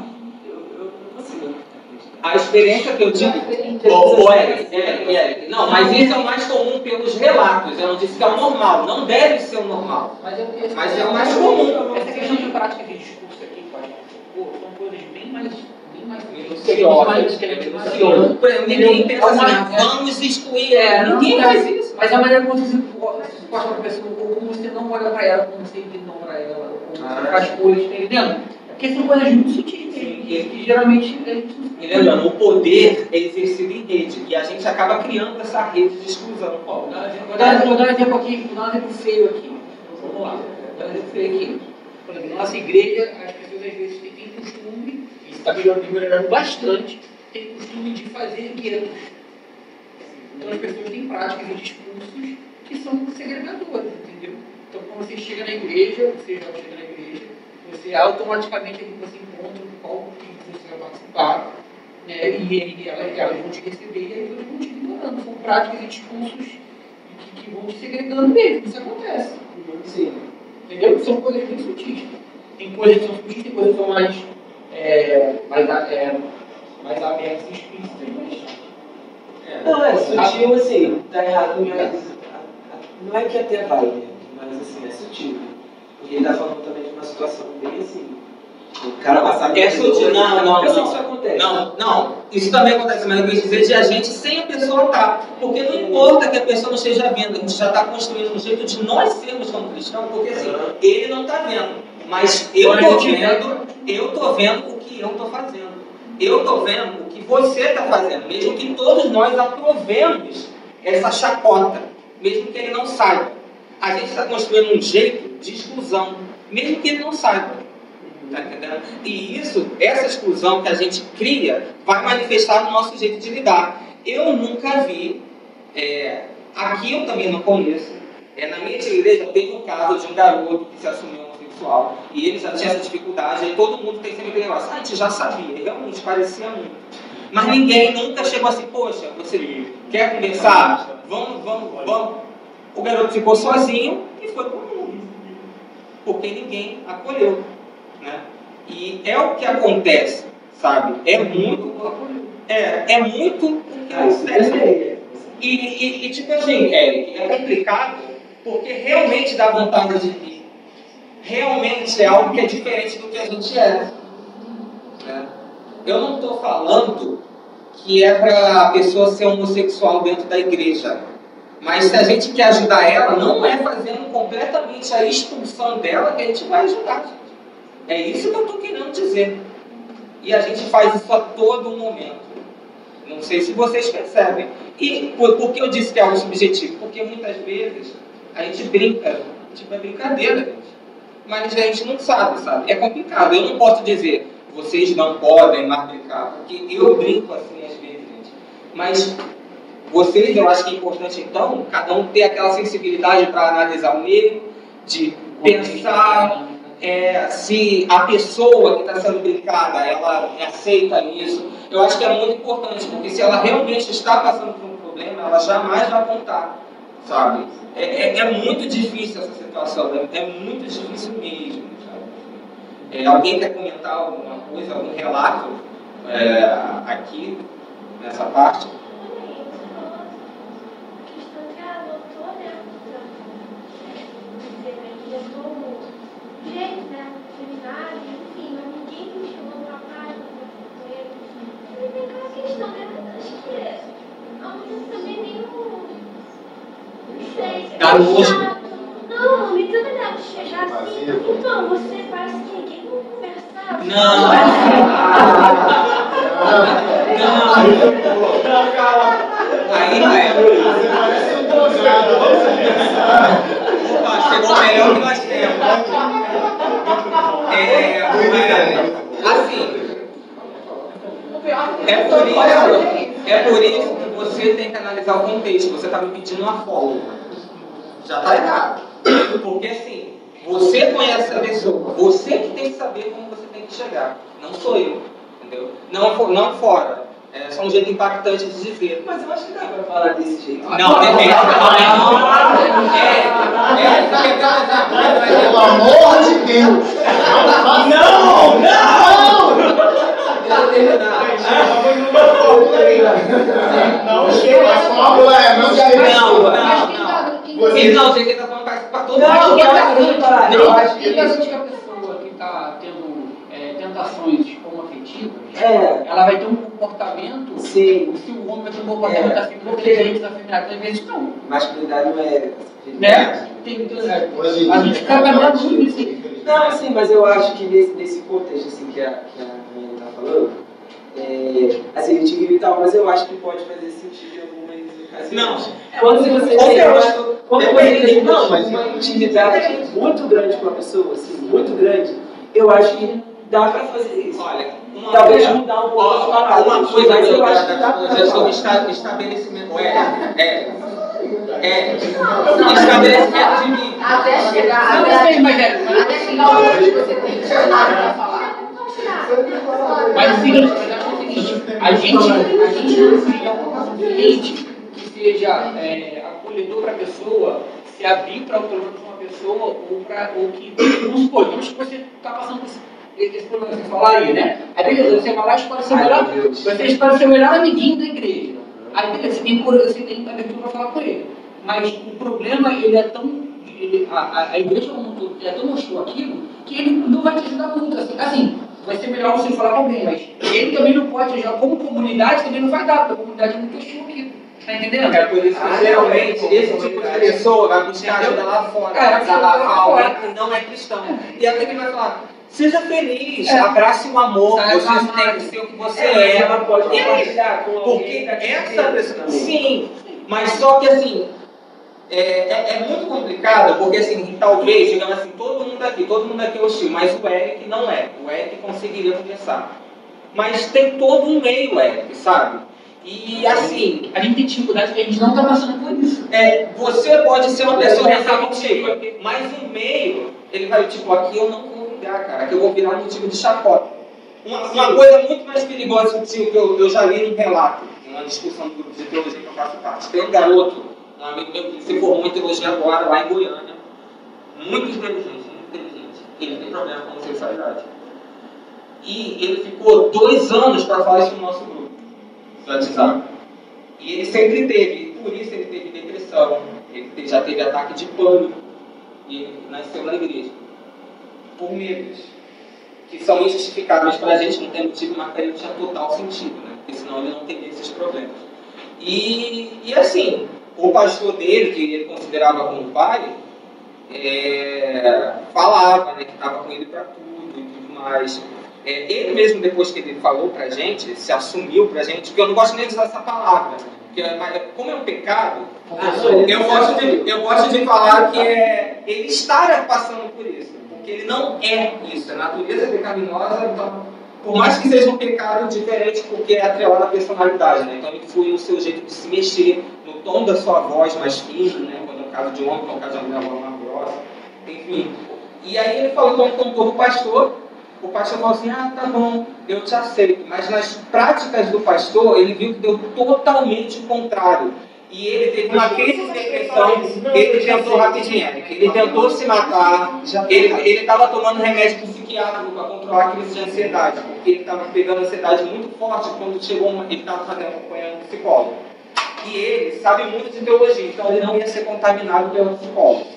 A experiência que eu tive. Ô, ô Eric, Eric, Eric. Não, mas isso é o mais comum pelos relatos. Eu não disse que é o normal. Não deve ser o normal. Mas, eu, mas é o mais comum. Essa questão de prática de discurso aqui, são coisas bem mais. Ninguém pensa assim, vamos excluir ela. Ninguém faz isso. Mas a maneira como você posta para a pessoa, como você não olha para ela, como você ignora ela, como você faz coisas, entendendo? Porque são coisas muito sutis que geralmente a gente e lembrando, o poder é exercido em rede. E a gente acaba criando essa rede de exclusão. Vou, dar, vou, dar, vou dar um exemplo aqui, vou dar um exemplo feio aqui. Vamos lá. Vou dar um exemplo feio aqui. Por exemplo, nossa igreja, as pessoas às vezes têm costume, e está melhorando bastante, tem costume de fazer guetos. Então as pessoas têm práticas e discursos que são segregadores, entendeu? Então quando você chega na igreja, você já chega na igreja, você automaticamente você encontra qual que você vai participar né, e, e elas, elas vão te receber e aí elas vão te ignorando. São práticas e discursos que, que vão te segregando mesmo. Isso acontece. Sim. Entendeu? São coisas bem sutis. Tem coisas que são sutis, tem coisas que são mais, é, mais, é, mais abertas e explícitas. Mas... É, não, é sutil assim, tá errado, mas não é que até vai, né? mas assim, é sutil. E ele tá falando também de uma situação bem assim, o cara passar é sutil. Não, não, eu sei não. que isso acontece. Não, não. Isso também acontece, mas eu quis dizer de a gente sem a pessoa estar. Tá. Porque não importa que a pessoa não esteja vendo, a gente já está construindo um jeito de nós sermos como cristãos, porque assim, ele não está vendo. Mas eu estou vendo, eu estou vendo o que eu estou fazendo. Eu estou vendo o que você está fazendo, mesmo que todos nós aprovemos essa chacota, mesmo que ele não saiba. A gente está construindo um jeito de exclusão, mesmo que ele não saiba. Tá entendendo? E isso, essa exclusão que a gente cria, vai manifestar no nosso jeito de lidar. Eu nunca vi, é, aqui eu também não conheço, é, na minha igreja teve um caso de um garoto que se assumiu E ele já tinha essa dificuldade, aí todo mundo tem sempre aquele negócio, ah, a gente já sabia, realmente parecia muito. Mas ninguém nunca chegou assim, poxa, você quer conversar? Vamos, vamos, vamos. O garoto ficou sozinho e foi pro mundo. Porque ninguém acolheu. Né? E é o que acontece, sabe? É muito. É, é muito o que acontece. E, e, e, tipo assim, Eric, é complicado porque realmente dá vontade de. Realmente é algo que é diferente do que a gente é. Né? Eu não estou falando que é para a pessoa ser homossexual dentro da igreja. Mas se a gente quer ajudar ela, não é fazendo completamente a expulsão dela que a gente vai ajudar. É isso que eu estou querendo dizer. E a gente faz isso a todo momento. Não sei se vocês percebem. E por, por que eu disse que é algo subjetivo? Porque muitas vezes a gente brinca, tipo, é brincadeira. Mas a gente não sabe, sabe? É complicado. Eu não posso dizer, vocês não podem mais brincar, porque eu brinco assim às vezes, gente. Mas vocês, eu acho que é importante, então, cada um ter aquela sensibilidade para analisar o meio, de pensar é, se a pessoa que está sendo brincada, ela aceita isso. Eu acho que é muito importante, porque se ela realmente está passando por um problema, ela jamais vai contar, sabe? É, é, é muito difícil essa situação, é, é muito difícil mesmo. É, alguém quer comentar alguma coisa, algum relato é, aqui, nessa parte? né? Questão, né? Acho que a música também meio. Não sei. Garoto. Não, me deve chegar assim. Então, você parece que ninguém não conversava. Não! Não! Aí, velho. Você parece um drogado. Opa, chegou o melhor que nós temos. É, é, assim, é por isso, é por isso você tem que analisar o contexto. Você está me pedindo uma folga. Já está errado. Porque assim, você conhece a pessoa, você que tem que saber como você tem que chegar. Não sou eu. Entendeu? Não, não fora. É só um jeito impactante de dizer. Mas eu acho que dá pra falar desse jeito. Não, depende. É, é, Pelo amor de Deus! Não, não! Eu terminar. Não chega, a fórmula não chega. Não, não, não. E não, gente, ele tá falando pra todo Não, mundo. que- eu acho que- a que pessoa que está tendo tentações homoafetivas, É, ela vai ter um comportamento, sim. se o homem vai ter um comportamento É, assim, porque- diferente da feminina, às vezes não. Masculinidade não é. Né? Tem, tem, a gente trabalha muito nisso. Não, sim, mas eu acho que nesse, nesse contexto assim, que que a menina está falando, é, assim, a gente ri e tal, mas eu acho que pode fazer sentido em algumas ocasiões. Não. Quando você Ou tem uma, quando você tem uma, não, uma intimidade muito grande com a pessoa, assim, muito grande, eu acho que dá pra fazer isso. Olha, uma Talvez coisa- mudar um pouco Ó, as palavras. Uma coisa mas da, eu acho que dá pra psicologia sobre falar. esta- estabelecimento. É, é. É. Estabelecimento de mim. Até chegar, Não, até, é. Até chegar o momento que você tem que chorar pra falar. mas assim, a gente, a gente não cria um ambiente que seja é, acolhedor para a pessoa se abrir para outra uma pessoa ou para ou que vamos supor, digamos que você está passando por esse, esse problema que você falaria, né? Aí beleza, você vai lá e escolhe seu melhor, você escolhe seu melhor amiguinho da igreja. Aí beleza, você tem, você tem abertura para falar com ele. Mas o problema, ele é tão. ele- a, a, a igreja como um todo é tão hostil aquilo que ele não vai te ajudar muito. Assim, assim, vai ser melhor você falar com alguém, mas ele também não pode ajudar, como comunidade também não vai dar, porque a comunidade é muito hostil aquilo. Tá entendendo? É por isso que geralmente esse tipo de pessoa vai buscar ajuda lá fora, É, vai lá fora. que não é cristão. E até que vai falar, seja feliz, É. abrace o amor, Sai você tem que ser o que você É, é. ela pode compartilhar com Porque essa pessoa. Sim, mas só que assim. É, é, é muito complicado, porque assim, talvez, digamos assim, todo mundo aqui, todo mundo aqui é hostil, mas o Eric não é. O Eric conseguiria conversar. Mas tem todo um meio, Eric, sabe? E assim, A gente tem dificuldade porque a gente não está passando por isso. é, você pode ser uma pessoa receptiva, mas o meio, ele vai, tipo, aqui eu não vou vingar, cara, aqui eu vou virar motivo de chacota. Uma, uma coisa muito mais perigosa que eu, eu já li num relato, numa discussão do grupo de teologia que eu faço parte. Tem um garoto, um amigo meu que se formou em teologia agora, lá em Goiânia, muito inteligente, muito inteligente. Ele tem problema com homossexualidade. E ele ficou dois anos para falar isso no nosso grupo, do WhatsApp. E ele sempre teve, por isso ele teve depressão, ele já teve ataque de pânico, e ele nasceu na igreja. Por medos, que são injustificáveis para a gente, não tem motivo, mas para ele tinha total sentido, né? Porque senão ele não teria esses problemas. E, e assim, o pastor dele, que ele considerava como pai, é, falava né, que estava com ele para tudo e tudo mais. É, ele mesmo, depois que ele falou para a gente, se assumiu para a gente, porque eu não gosto nem de usar essa palavra, porque é- mas como é um pecado, eu gosto, de, eu gosto de falar que é ele estar passando por isso, porque ele não é isso, a natureza é pecaminosa, então, por mais que seja um pecado diferente, porque é atrelado à personalidade, né? então influi no seu jeito de se mexer, tom da sua voz mais fino, né? quando é um caso de homem, quando é um caso de mulher, a voz mais grossa, enfim. E aí ele falou, então contou o pastor, o pastor falou assim, ah, tá bom, eu te aceito. Mas nas práticas do pastor, ele viu que deu totalmente o contrário. E ele teve uma crise de depressão, ele tentou rapidinho, ele tentou se matar, ele estava tomando remédio psiquiátrico para controlar a crise de ansiedade, porque ele estava pegando ansiedade muito forte quando chegou, uma, ele estava fazendo acompanhando um psicólogo. E ele sabe muito de teologia, então ele não ia ser contaminado pelo psicólogo,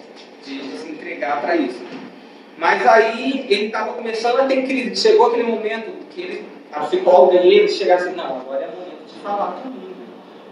de, de se entregar para isso. Mas aí ele estava começando a ter crise. Chegou aquele momento que ele, a psicóloga e ele chegaram assim, não, agora é momento de falar com ele.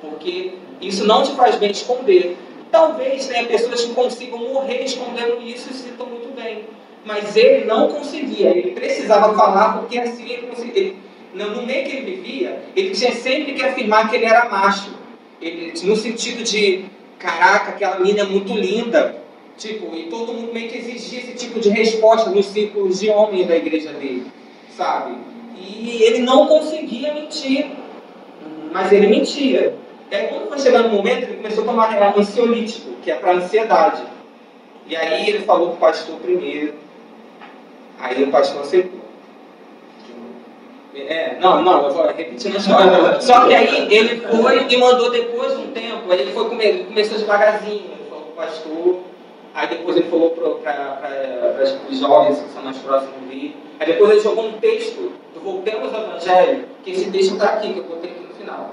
Porque isso não te faz bem esconder. Talvez tenha pessoas que consigam morrer escondendo isso e se sintam muito bem. Mas ele não conseguia, ele precisava falar porque assim ele conseguia. Ele, no meio que ele vivia, ele tinha sempre que afirmar que ele era macho. Ele, no sentido de, caraca, aquela menina é muito linda. Tipo, e todo mundo meio que exigia esse tipo de resposta nos círculos de homens da igreja dele, sabe? E ele não conseguia mentir, mas ele mentia. E aí, quando foi chegando o momento, ele começou a tomar ansiolítico, que é para ansiedade. E aí ele falou com o pastor primeiro, aí o pastor aceitou. É, não, não, eu vou repetindo a história. Só que aí ele foi e mandou depois de um tempo, aí ele foi comer, começou devagarzinho, falou com o pastor, aí depois ele falou para os jovens que são mais próximos dele, aí depois ele jogou um texto do Voltemos ao Evangelho, que esse texto está aqui, que eu botei aqui no final.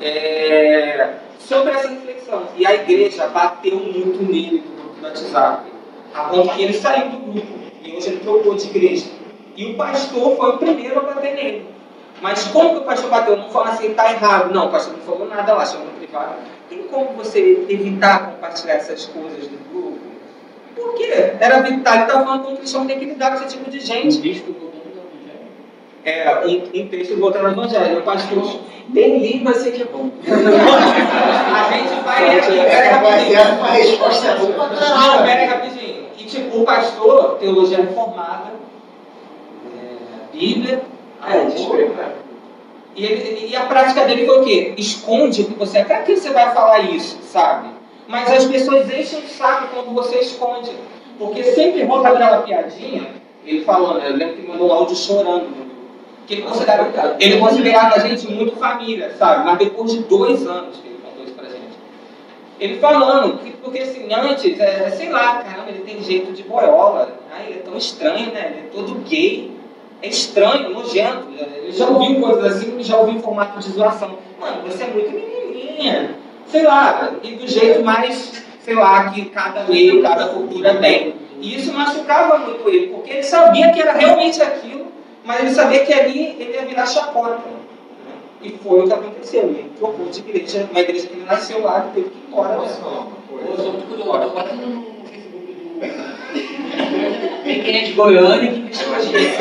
É, sobre essa reflexão. E a igreja bateu muito nele do grupo do WhatsApp. A ponto que ele saiu do grupo. E hoje ele trocou de igreja. E o pastor foi o primeiro a bater nele. Mas como que o pastor bateu? Não falou assim, tá errado. Não, o pastor não falou nada lá, chamou no privado. Tem como você evitar compartilhar essas coisas do grupo? Por quê? Era vital, ele estava falando como o cristão tem que lidar com esse tipo de gente. É, um, um texto voltando ao Evangelho. O pastor Nem língua sei que é bom. *laughs* a gente vai aqui, pera rapidinho. uma resposta boa pra Não, pera aí rapidinho. E tipo, o pastor, teologia reformada, Bíblia, Ah, é, e, ele, e a prática dele foi o quê? Esconde o que você é. Pra que você vai falar isso, sabe? Mas as pessoas enchem o saco quando você esconde. Porque sempre rola aquela piadinha, ele falando, eu lembro que mandou um áudio chorando. Que ele considerava, ele considerava a gente muito família, sabe? Mas depois de dois anos que ele contou isso pra gente. Ele falando, que, porque assim, antes, é, sei lá, caramba, ele tem jeito de boiola. Ai, ele é tão estranho, né? Ele é todo gay. É estranho, nojento. Ele já ouviu coisas assim, já ouviu em formato de zoação. Mano, você é muito menininha. Sei lá, e do jeito mais, sei lá, que cada meio, cada cultura tem. E isso machucava muito ele, porque ele sabia que era realmente aquilo, mas ele sabia que ali ele ia virar chacota. E foi o que aconteceu. Ele trocou de igreja, uma igreja que ele nasceu lá, que teve que ir embora. Posso né? falar uma coisa? sou muito curioso. Bota no Facebook do. Tem quem é de Goiânia que deixa com a gente.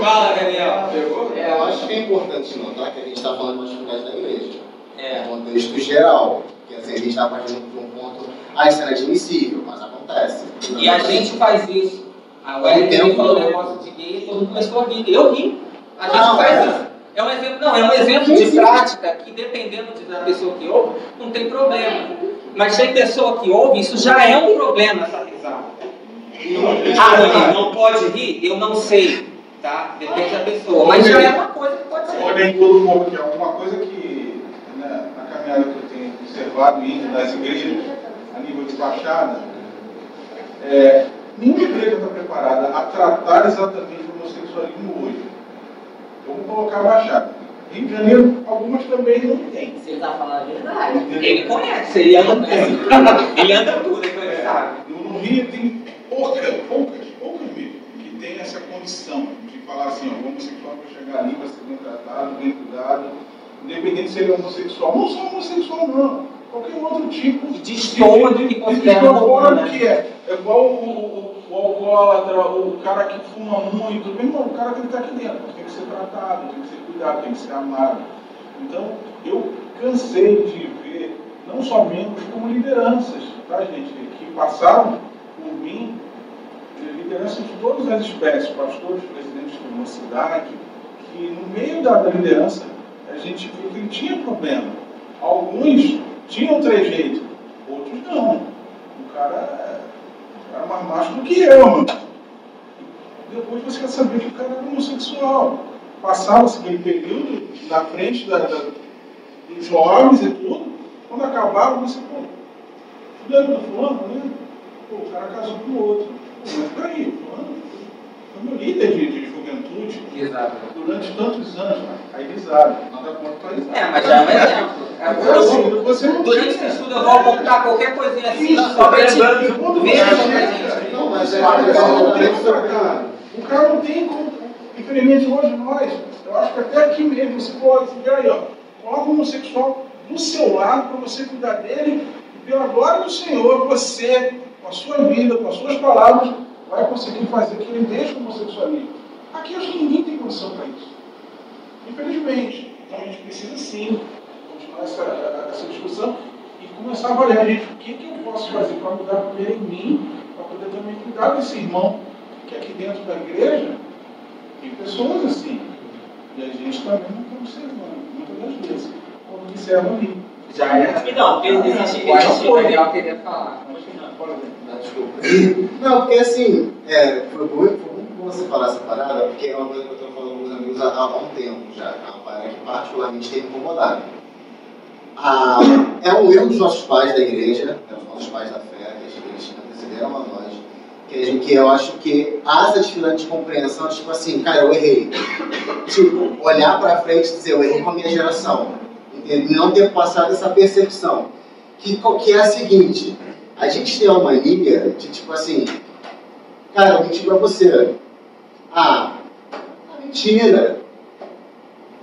Fala, Daniel. É, eu acho que é importante notar que a gente está falando de uma dificuldade da igreja. É. No contexto geral. Que assim, a gente está partindo para um ponto. Ah, isso é inadmissível, mas acontece. E a gente faz isso A Welly falou um negócio de gay e todo mundo começou a rir. Eu ri. A gente Não, faz é. isso. É um exemplo, não, é um exemplo de prática que dependendo de- da pessoa que ouve, não tem problema. Mas tem pessoa que ouve, isso já é um problema, essa risada. Ah, não, não pode rir? Eu não sei, tá? Depende da pessoa. Mas já é uma coisa que pode ser. Olha em todo mundo, que é uma coisa que né, na caminhada que eu tenho observado indo nas igrejas, a nível de baixada, é, nenhuma igreja está preparada a tratar exatamente o homossexualismo hoje. Vamos colocar baixada. Rio de Janeiro, algumas também não têm. Você está falando a verdade. Ele conhece, ele anda Ele anda tudo, ele sabe. No, Rio tem poucas, poucas, poucas mesmo, que tem essa condição de falar assim, ó, o homossexual vai chegar ali, vai ser bem tratado, bem cuidado, independente se ele é homossexual. Não só homossexual, não. Qualquer outro tipo De estômago que de considera fora comum, né? que é. É igual o, o, o alcoólatra, o cara que fuma muito, meu o cara tem que estar aqui dentro, tem que ser tratado, tem que ser cuidado, tem que ser amado. Então, eu cansei de ver, não só membros, como lideranças, tá, gente, que passaram por mim, lideranças de todas as espécies, pastores, presidentes de uma cidade, que no meio da, da liderança a gente viu que ele tinha problema. Alguns tinham trejeito, outros não. O cara era mais macho do que eu, mano. Depois você quer saber que o cara era homossexual. Passava-se aquele período na frente da, da- dos jovens e tudo. Quando acabava, você, pô, fulano fulano, né? Pô, o cara casou com o outro. Pô, mas peraí, fulano meu líder de, de juventude Exato. durante tantos anos. Aí risada, nada contra. É, mas já é um exemplo. É, assim, você não Durante esse estudo eu vou apontar qualquer coisinha assim, Isso, só pra te é, quando ver você gente. Não, mas é trocar. O cara não tem como. Infelizmente hoje nós, eu acho que até aqui mesmo, você pode ver aí, ó, coloca o homossexual do seu lado para você cuidar dele, e pela glória do Senhor, você, com a sua vida, com as suas palavras, vai conseguir fazer que ele deixe o homossexualismo. Aqui eu acho que ninguém tem condição para isso. Infelizmente. Então a gente precisa sim continuar essa, essa discussão e começar a avaliar, gente, o que, que eu posso fazer para mudar primeiro em mim, para poder também cuidar desse irmão que aqui dentro da igreja tem pessoas assim. E a gente também não está observando, muitas das vezes, quando observa ali. Já é porque existe, existe o Daniel queria falar. Por exemplo. Desculpa. Não, porque assim, é, foi, muito, bom você falar essa parada, porque é uma coisa que eu estou falando com os amigos há, um tempo já. É uma parada que particularmente tem me incomodado. Ah, é um erro dos nossos pais da igreja, né, os nossos pais da fé, que eles antecederam a nós, que, que eu acho que há essa dificuldade de compreensão, tipo assim, cara, eu errei. Tipo, olhar pra frente e dizer, eu errei com a minha geração. Entende? Não ter passado essa percepção. Que, que é a seguinte, a gente tem uma mania de tipo assim, cara, eu menti pra você. Ah, ah, mentira.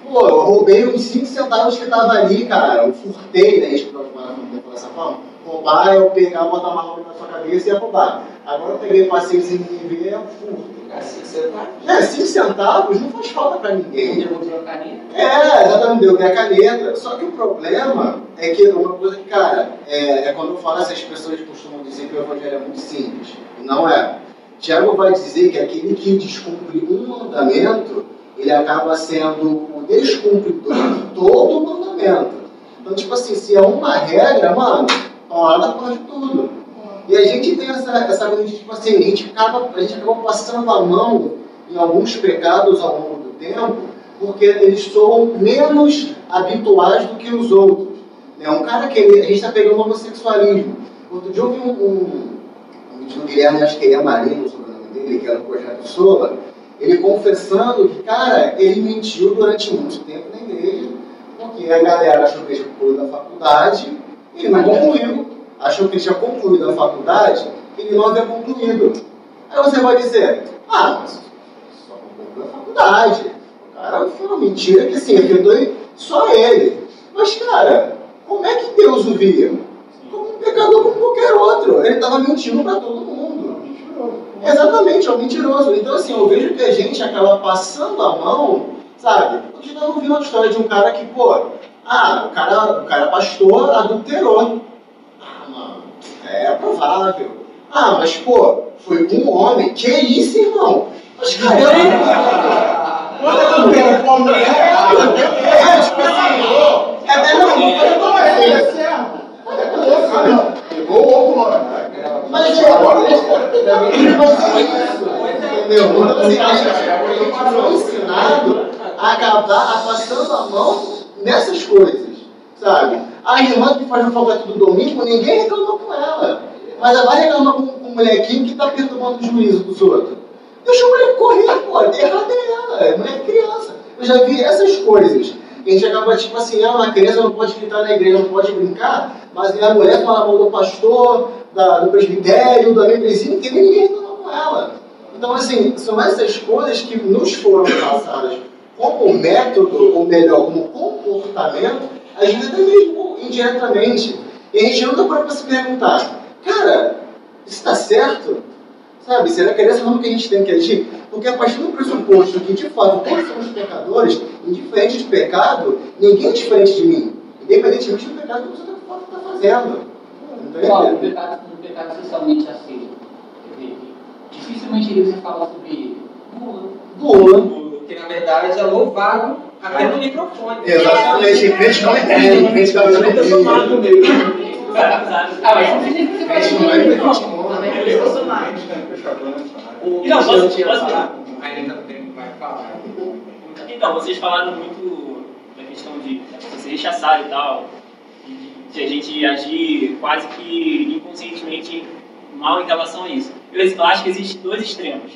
Pô, eu roubei uns 5 centavos que tava ali, cara. Eu furtei, né? Falar dessa forma. Roubar é eu pegar, botar uma roupa na sua cabeça e ia roubar. Agora eu peguei, passei sem ver, é um furto. Você tá. É, 5 centavos não faz falta pra ninguém. Ele botou a carinha. É, exatamente, deu a caneta. Só que o problema é que uma coisa que, cara, é, é quando eu falo, essas pessoas costumam dizer que o evangelho é muito simples. Não é. Tiago vai dizer que aquele que descumpre um mandamento, ele acaba sendo o descumpridor de todo o mandamento. Então, tipo assim, se é uma regra, mano, hora pode tudo. E a gente tem essa, essa coisa de, tipo assim, a gente, acaba, a gente acaba passando a mão em alguns pecados ao longo do tempo, porque eles soam menos habituais do que os outros. É um cara que a gente está pegando o homossexualismo. Outro dia eu vi um, um, um do Guilherme, acho que ele é Marino, o nome dele, que era o projeto Sola, ele confessando que, cara, ele mentiu durante muito tempo na igreja, porque a galera achou que ele tinha concluído a faculdade, ele não concluiu. Achou que tinha concluído a faculdade, ele não havia concluído. Aí você vai dizer, ah, mas só concluiu a faculdade. O cara foi uma mentira que assim, afetou só ele. Mas, cara, como é que Deus o via? Como um pecador como qualquer outro. Ele estava mentindo para todo mundo. Exatamente, é um mentiroso. Então, assim, eu vejo que a gente acaba passando a mão, sabe? Hoje eu não vi uma história de um cara que, pô, ah, o cara, o cara pastor adulterou. Mano, é provável. Ah, mas, pô, foi um homem. Que isso, irmão? Mas caramba! Quando eu quero com a mulher, É, tipo assim, é, é, não, não é, é certo. É com outro, ah, não. Pegou o outro nome. Mas é, Agora eu mas é isso, entendeu? Então, assim, a gente, a gente foi ensinado a acabar passando a mão nessas coisas, sabe? A irmã que faz o faculdade todo domingo, ninguém reclama com ela. Mas ela vai reclamar com, o molequinho que está perturbando o juízo dos outros. Deixa o moleque correr, pô. Errado é ela, é criança. Eu já vi essas coisas. A gente acaba tipo assim, ah, uma criança não pode gritar na igreja, não pode brincar, mas a mulher fala mal do pastor, da, do presbitério, da membresia, que ninguém reclama com ela. Então, assim, são essas coisas que nos foram passadas como método, ou melhor, como comportamento, às vezes até mesmo indiretamente. E a gente não dá para se perguntar, cara, isso está certo? Sabe, será que é dessa forma que a gente tem que agir? Porque a partir do pressuposto que, de fato, todos somos pecadores, indiferente de pecado, ninguém é diferente de mim, independentemente do pecado que você está fazendo. Qual o pecado, um pecado socialmente aceito? Dificilmente ele vai falar sobre ele. Bula. Que na verdade é louvado até no microfone. Exatamente, crente não entende, crente não entende. Ah, mas não entende. Então, posso, posso falar? Ainda tem vai falar. Então, vocês falaram muito da questão de você rechaçar e tal, de a gente agir quase que inconscientemente mal em relação a isso. Eu, eu acho que existem dois extremos,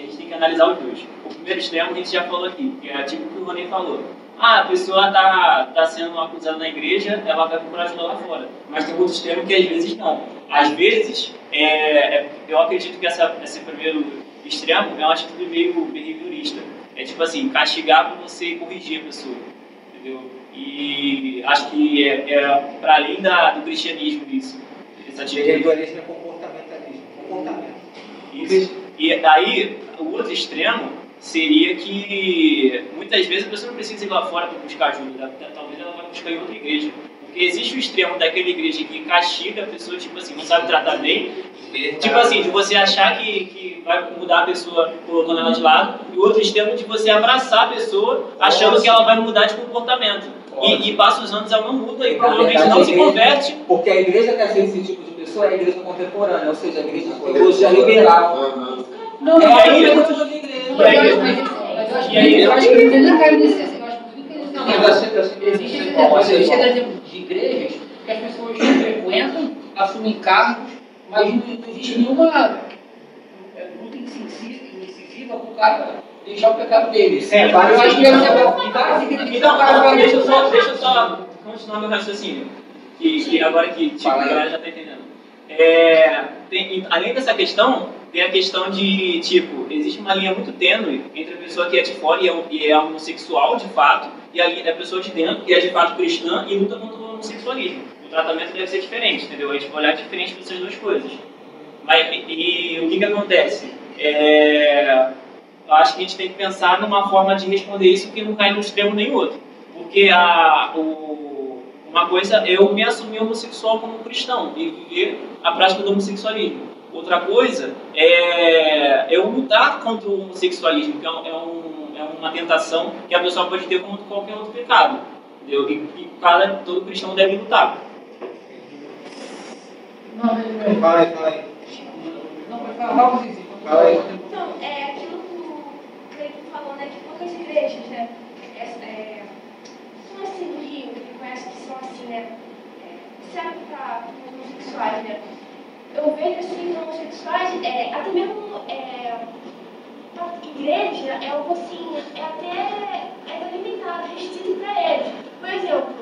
a gente tem que analisar os dois. O primeiro extremo a gente já falou aqui, que é tipo o que o Rony falou. Ah, a pessoa está tá sendo acusada na igreja, ela vai procurar ajuda lá fora. Mas tem outro extremo que às vezes não. Às vezes, é, é, eu acredito que essa, esse primeiro extremo é uma atitude meio behaviorista. É tipo assim, castigar para você corrigir a pessoa. Entendeu? E acho que é, é para além da, do cristianismo isso. Essa atitude. Behaviorismo é comportamentalismo. Comportamento. Isso. E daí, o outro extremo seria que muitas vezes a pessoa não precisa ir lá fora para buscar ajuda. Talvez ela vá buscar em outra igreja. Porque existe o extremo daquela igreja que castiga a pessoa, tipo assim, não sabe tratar bem. Tipo assim, de você achar que, que vai mudar a pessoa colocando ela de lado. E o outro extremo de você abraçar a pessoa achando que ela vai mudar de comportamento. E, e passa os anos, ela não muda e provavelmente verdade, não a se igreja- converte. Porque a igreja que aceita esse tipo de pessoa é a igreja contemporânea, ou seja, a igreja de teologia liberal. Não, É não, a eu igreja acho- de igreja. mas eu acho- mas eu acho E aí, que- eu acho que eu não quero nesse assim, eu acho que tudo que Não, mas Existe exemplo, é de igrejas que as pessoas frequentam, assumem cargos, mas não, não existe nenhuma é, luta incisiva, para o cara deixar o pecado dele. É, eu acho que é Então, cara deixa eu só, deixa eu só continuar meu raciocínio. Que, que agora que tipo, a aí. galera já está entendendo. É, tem- além dessa questão, tem a questão de, tipo, existe uma linha muito tênue entre a pessoa que é de fora e é, e é homossexual, de fato, e a, a pessoa de dentro, que é de fato cristã e luta contra o homossexualismo. O tratamento deve ser diferente, entendeu? A gente vai olhar diferente para essas duas coisas. Mas, e, e o que que acontece? É, eu acho que a gente tem que pensar numa forma de responder isso que não cai num extremo nem outro. Porque a, o, uma coisa eu me assumir homossexual como cristão e viver a prática do homossexualismo. Outra coisa é eu lutar contra o homossexualismo, que é, um, é, um- é uma tentação que a pessoa pode ter contra qualquer outro pecado. Entendeu? E, e cada, todo cristão deve lutar. Não, mas- Fala aí, fala aí. não, mas fala, fala, aí. Então, é aquilo que o Cleiton falou, né? Que poucas igrejas, né? É, é, são assim do Rio, que conhece que são assim, né? É, serve para homossexuais, né? Eu vejo assim, os homossexuais, é, até mesmo é, a igreja é algo assim, é até é limitado, restrito para eles. Por exemplo,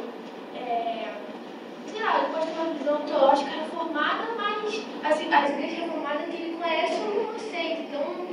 é, sei lá, ele pode ter uma visão teológica reformada, mas as, as igrejas reformadas que ele conhece não aceitam. Então,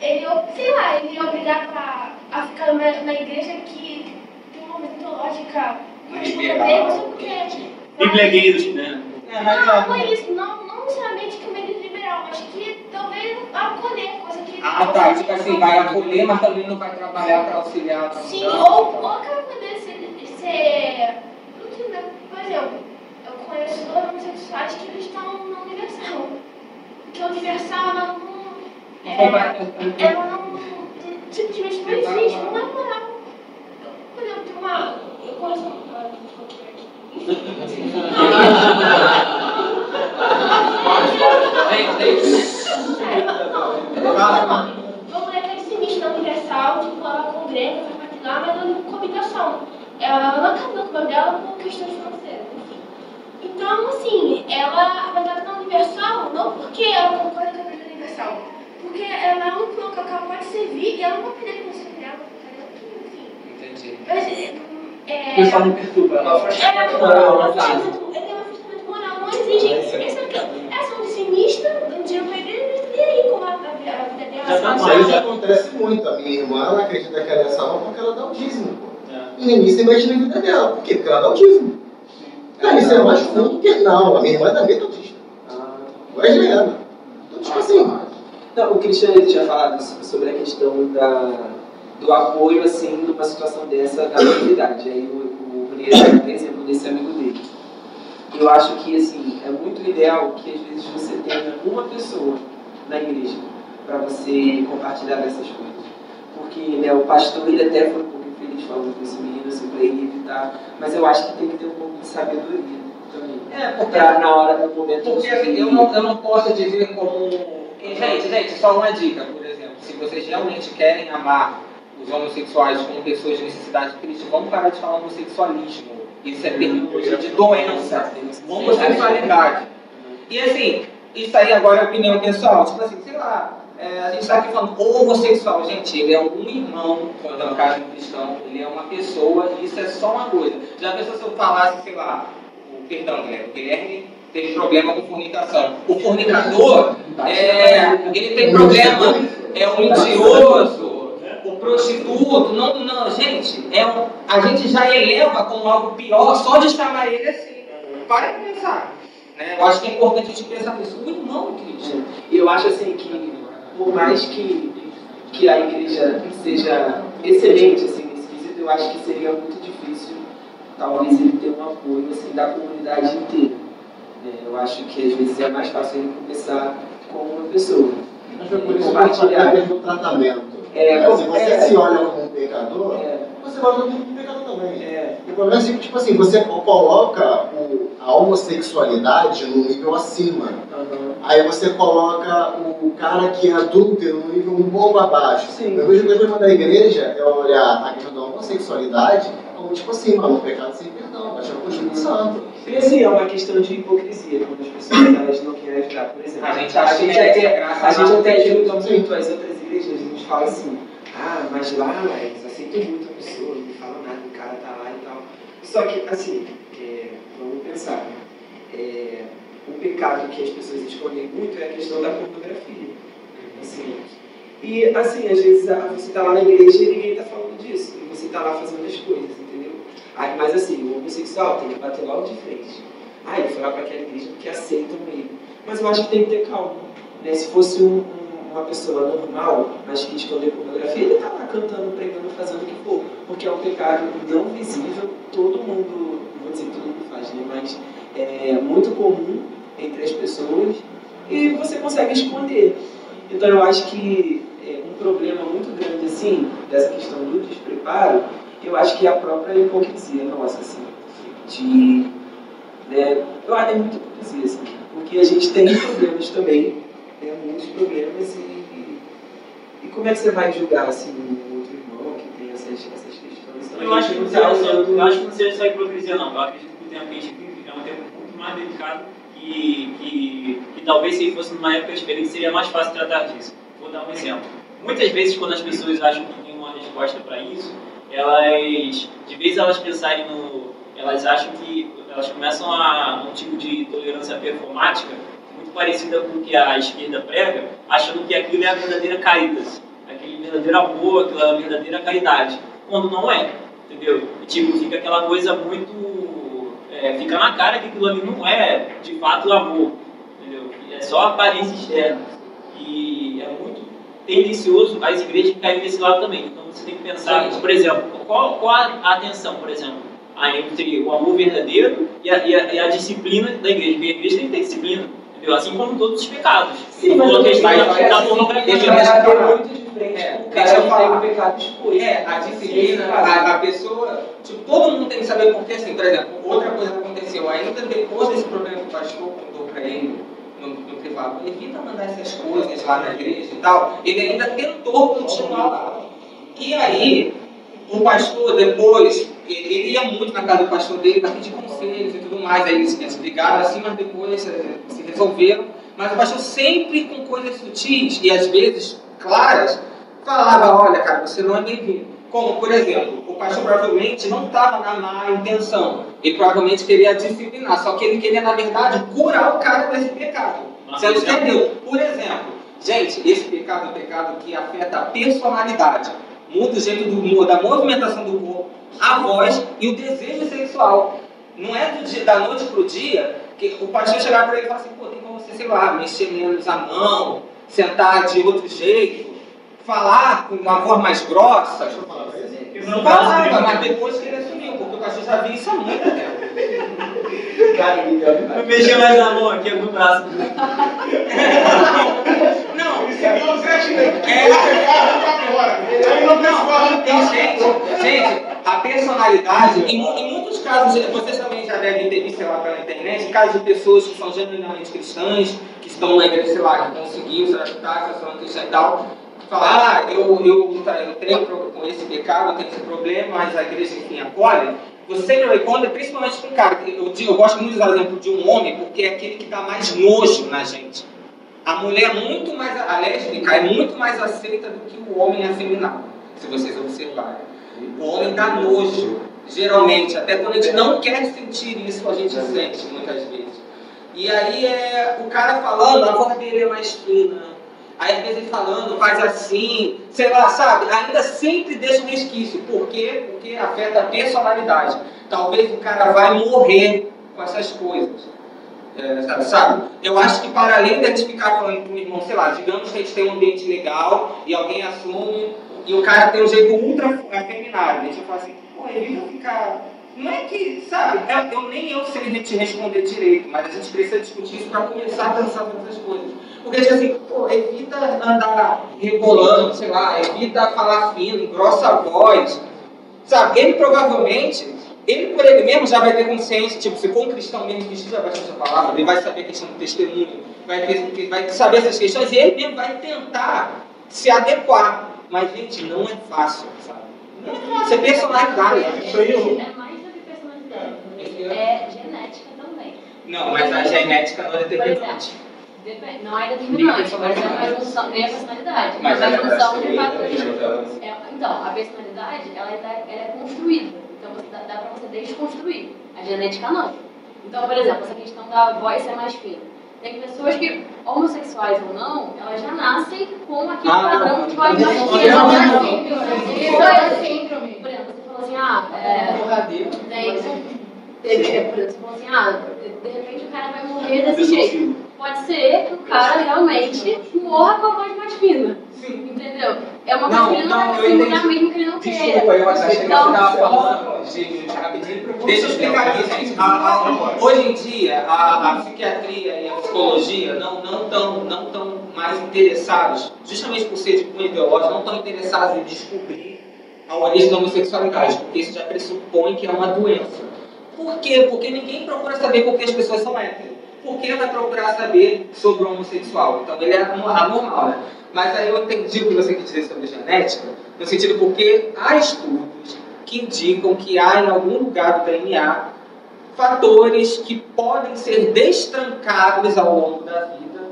ele, sei lá, ele ia obrigar pra, a ficar numa, numa igreja que tem uma visão teológica Liberal. porque. Biblegueiros, né? É, mas Não, não. não é isso, não, não necessariamente que uma igreja liberal, mas que talvez acolher, coisa que. Ah, tá. Tipo assim, vai acolher, mas também não vai trabalhar para auxiliar. pra Sim, mudar, ou, tá. ou aquela poder ser, ser. Não sei, né? Por exemplo, eu conheço dois homossexuais que eles estão na Universal. que a Universal ela não. É, ela não. Simplesmente não existe, não é moral. Por exemplo, tem uma. Eu conheço. ah, *laughs* *laughs* Uma mulher que é sinistro na Universal, tipo, ela congrega, parte lá, mas ela não com habitação. Ela não acabou com o dela por questões financeiras, enfim. Então, assim, ela, tá na Universal, não porque ela concorda com a Universal, porque ela é um local que ela pode servir e ela não vai perder com o dela? Enfim. Entendi. Mas, é, O pessoal não perturba. é, ela. é, moral, é, não sabe? é, tem um essa é um sinistro, um dia pra igreja, e aí como a, vida dela tá Mas isso acontece muito. A minha irmã, ela acredita que ela é salva porque ela dá o dízimo, pô. É. E ninguém se mete na vida dela. Por quê? Porque ela dá o dízimo. Cara, isso é mais comum que não. A minha irmã também é autista. Ah, Wesley ela. Então, tipo assim, Não, o Cristiano tinha falado so- sobre a questão da, do apoio, assim, numa situação dessa, da comunidade. Aí o, o Ronier dá exemplo desse amigo dele. Eu acho que, assim, é muito ideal que às vezes você tenha uma pessoa na igreja para você compartilhar dessas coisas. Porque, né, o pastor, ele até foi um pouco infeliz falando com esse menino, assim, para ele evitar. Mas eu acho que tem que ter um pouco de sabedoria também. É, porque, Pra, na hora, no momento porque assim, eu, não, eu não posso dizer como. Gente, gente, só uma dica, por exemplo. Se vocês realmente querem amar os homossexuais como pessoas de necessidade de Cristo, vamos parar de falar homossexualismo. Isso é terminologia de doença. Homossexualidade. E assim, isso aí agora é opinião pessoal. Tipo assim, sei lá, é, a gente está aqui falando homossexual. Gente, ele é um irmão, quando é um caso cristão, ele é uma pessoa, e isso é só uma coisa. Já pensou se eu falasse, sei lá, o, perdão, Guilherme, o Guilherme teve problema com fornicação. O fornicador, é, ele tem problema, é um mentiroso, o prostituto, não, não, gente, é um, a gente já eleva como algo pior só de chamar ele assim. Para de pensar. Né? Eu acho que é importante a gente pensar nisso. O irmão Cristo. E eu acho assim que, por mais que, que a igreja seja excelente assim, nesse quesito, eu acho que seria muito difícil, talvez, ele ter um apoio assim, da comunidade inteira. né? Eu acho que às vezes é mais fácil ele começar com uma pessoa. Mas é por isso que eu tratamento. É, É, se você é. se olha como um pecador, É, você vai olhar como um pecador também. é, O problema é que, tipo assim, você coloca o- a homossexualidade num nível acima. aham. Aí você coloca o cara que é adúltero num nível um pouco abaixo. Sim. Eu vejo o problema da igreja é olhar a questão da homossexualidade como, tipo assim, mano, um pecado sem perdão, achar o Espírito Santo. E assim, é uma questão de hipocrisia, quando as pessoas elas não querem ajudar, por exemplo. A gente que gente até, a a gente até ajuda muito as outras igrejas, a gente fala assim, ah, mas lá eles aceitam muito a pessoa, não falam nada, o cara tá lá e tal. Só que, assim, é, vamos pensar, é, o pecado que as pessoas escondem muito é a questão da pornografia. Assim, e assim, às vezes ah, você tá lá na igreja e ninguém tá falando disso, e você tá lá fazendo as coisas, entendeu? Aí, mas assim, o homossexual tem que bater logo de frente. Ah, ele foi lá para aquela igreja porque aceitam ele. Mas eu acho que tem que ter calma. Né? Se fosse um- um- uma pessoa normal, mas que esconder pornografia, ele tá lá cantando, pregando, fazendo o que for. Porque é um pecado não visível, todo mundo, vou dizer todo mundo faz, né? mas é muito comum entre as pessoas e você consegue esconder. Então eu acho que é, um problema muito grande assim, dessa questão do despreparo, eu acho que é a própria hipocrisia nossa, assim, de né? Eu acho que é muita hipocrisia, assim, porque a gente tem problemas também, né? muitos problemas, e, e como é que você vai julgar assim, um outro irmão que tem essas, essas questões? Então, Eu a acho, que não tá seja só, eu acho que não seja só hipocrisia, não. Eu acredito que o tempo que a gente vive é um tempo muito mais delicado e que, que talvez se fosse numa época diferente seria mais fácil tratar disso. Vou dar um exemplo. Muitas vezes, quando as pessoas acham que tem uma resposta para isso, elas, de vez elas pensarem no. Elas acham que. Elas começam a um tipo de tolerância performática parecida com o que a esquerda prega, achando que aquilo é a verdadeira caritas, aquele verdadeiro amor, aquela verdadeira caridade, quando não é, entendeu? Tipo, fica aquela coisa muito. é, fica na cara que aquilo ali não é de fato amor, entendeu? É só aparência externa. E é muito tendencioso as igrejas caírem nesse lado também. Então você tem que pensar, por exemplo, qual, qual a atenção, por exemplo, entre o amor verdadeiro e a, e a- e a disciplina da igreja. Porque a igreja tem que ter disciplina, Entendeu? Assim como todos os pecados. Sim, mas eu questão da assim, pornografia. deixa eu é muito diferente. É, deixa eu falar. pecado exposto. É, a disciplina, a, a pessoa, tipo, todo mundo tem que saber porque, assim, por exemplo, outra coisa que aconteceu, ainda depois desse problema que o pastor contou pra ele no, no privado, evita mandar essas coisas lá na igreja e tal, ele ainda tentou continuar lá. E aí, o pastor depois, ele, ia muito na casa do pastor dele para pedir conselhos e tudo mais, aí eles, eles brigaram assim, mas depois eh, se resolveram. Mas o pastor sempre com coisas sutis e às vezes claras, falava, olha cara, você não é bem-vindo. Como, por exemplo, o pastor provavelmente não estava na má intenção. Ele provavelmente queria disciplinar, só que ele queria, na verdade, curar o cara desse pecado. Você entendeu? Por exemplo, gente, esse pecado é um pecado que afeta a personalidade. Muda o jeito do, da movimentação do corpo, a voz e o desejo sexual. Não é do dia, da noite para o dia que o pastor chegar para ele e falar assim, pô, tem como você, sei lá, mexer menos a mão, sentar de outro jeito, falar com uma voz mais grossa. Deixa eu falar pra ele. Não falava, mas depois que ele assumiu, porque o pastor já viu isso há muito tempo. Eu mexi mais a mão aqui no braço. Não, Ele seguiu o Zé Chinês. É. Não Não, tem gente, gente, a personalidade, em, em muitos casos, vocês também já devem ter visto, sei lá, pela internet, casos de pessoas que são genuinamente cristãs, que estão na igreja, sei lá, que conseguiu se adaptar, que são cristãs e tal, falar, ah, eu, eu, tá, eu tenho pro- com esse pecado, eu tenho esse problema, mas a igreja, enfim, acolhe. Você sempre responde, principalmente com um cara, eu, eu gosto muito de usar o exemplo de um homem, porque é aquele que dá mais nojo na gente. A mulher é muito mais, a lésbica é muito mais aceita do que o homem afeminado, se vocês observarem. O homem dá nojo, geralmente, até quando a gente não quer sentir isso, a gente sente muitas vezes. E aí é o cara falando, a voz dele é mais fina. Aí às vezes ele falando, faz assim, sei lá, sabe? Ainda sempre deixa um resquício. Por quê? Porque afeta a personalidade. Talvez o cara vai morrer com essas coisas. É, sabe? Eu acho que para além de a gente ficar falando com o irmão, sei lá, digamos que a gente tem um ambiente legal e alguém assume e o cara tem um jeito ultra afeminado. A gente vai falar assim, pô, evita ficar. Não é que, sabe, eu, eu nem eu sei te responder direito, mas a gente precisa discutir isso para começar a pensar nessas coisas. Porque, tipo assim, pô, evita andar rebolando, sei lá, evita falar fino, engrossa a voz. Sabe, ele provavelmente, ele por ele mesmo já vai ter consciência, tipo, se for um cristão mesmo que estuda bastante a palavra, ele vai saber a questão do testemunho, vai, ter, vai saber essas questões e ele mesmo vai tentar se adequar. Mas, gente, não é fácil, sabe? Não é fácil, é personalidade. Isso aí eu- É. É genética também. Não, mas a genética não é determinante. Depende, não é determinante, mas é uma junção, é a personalidade. Mas é a uma junção de fatores. É, então, a personalidade, ela, é ela é construída. Então, você dá, dá pra você desconstruir. A genética não. Então, por exemplo, essa questão da voz ser mais fina. Tem pessoas que, homossexuais ou não, elas já nascem com aquele Ah, padrão de voz mais fina. Isso é síndrome. Por exemplo, você falou assim, ah, é, Porradeiro. tem, tem, é, por exemplo, você falou assim, ah, de repente o cara vai morrer desse jeito. Pode ser que o cara realmente morra com a voz mais fina. Sim. Entendeu? É uma Não, coisa que ele não não, vai entendi. mesmo que ele não queira. Desculpa, eu achei que você Então, estava falando de, de rapidinho. Deixa eu explicar aqui, gente. A- a- hoje em dia, a, a psiquiatria e a psicologia não não estão não tão mais interessados, justamente por ser de cunho ideológico, não estão interessados em descobrir a origem da homossexualidade, porque isso já pressupõe que é uma doença. Por quê? Porque ninguém procura saber por que as pessoas são héteros. Por que vai procurar saber sobre o homossexual? Então ele é ano- anormal, né? Mas aí eu entendi o que você quis dizer sobre genética, no sentido porque há estudos que indicam que há em algum lugar do DNA fatores que podem ser destrancados ao longo da vida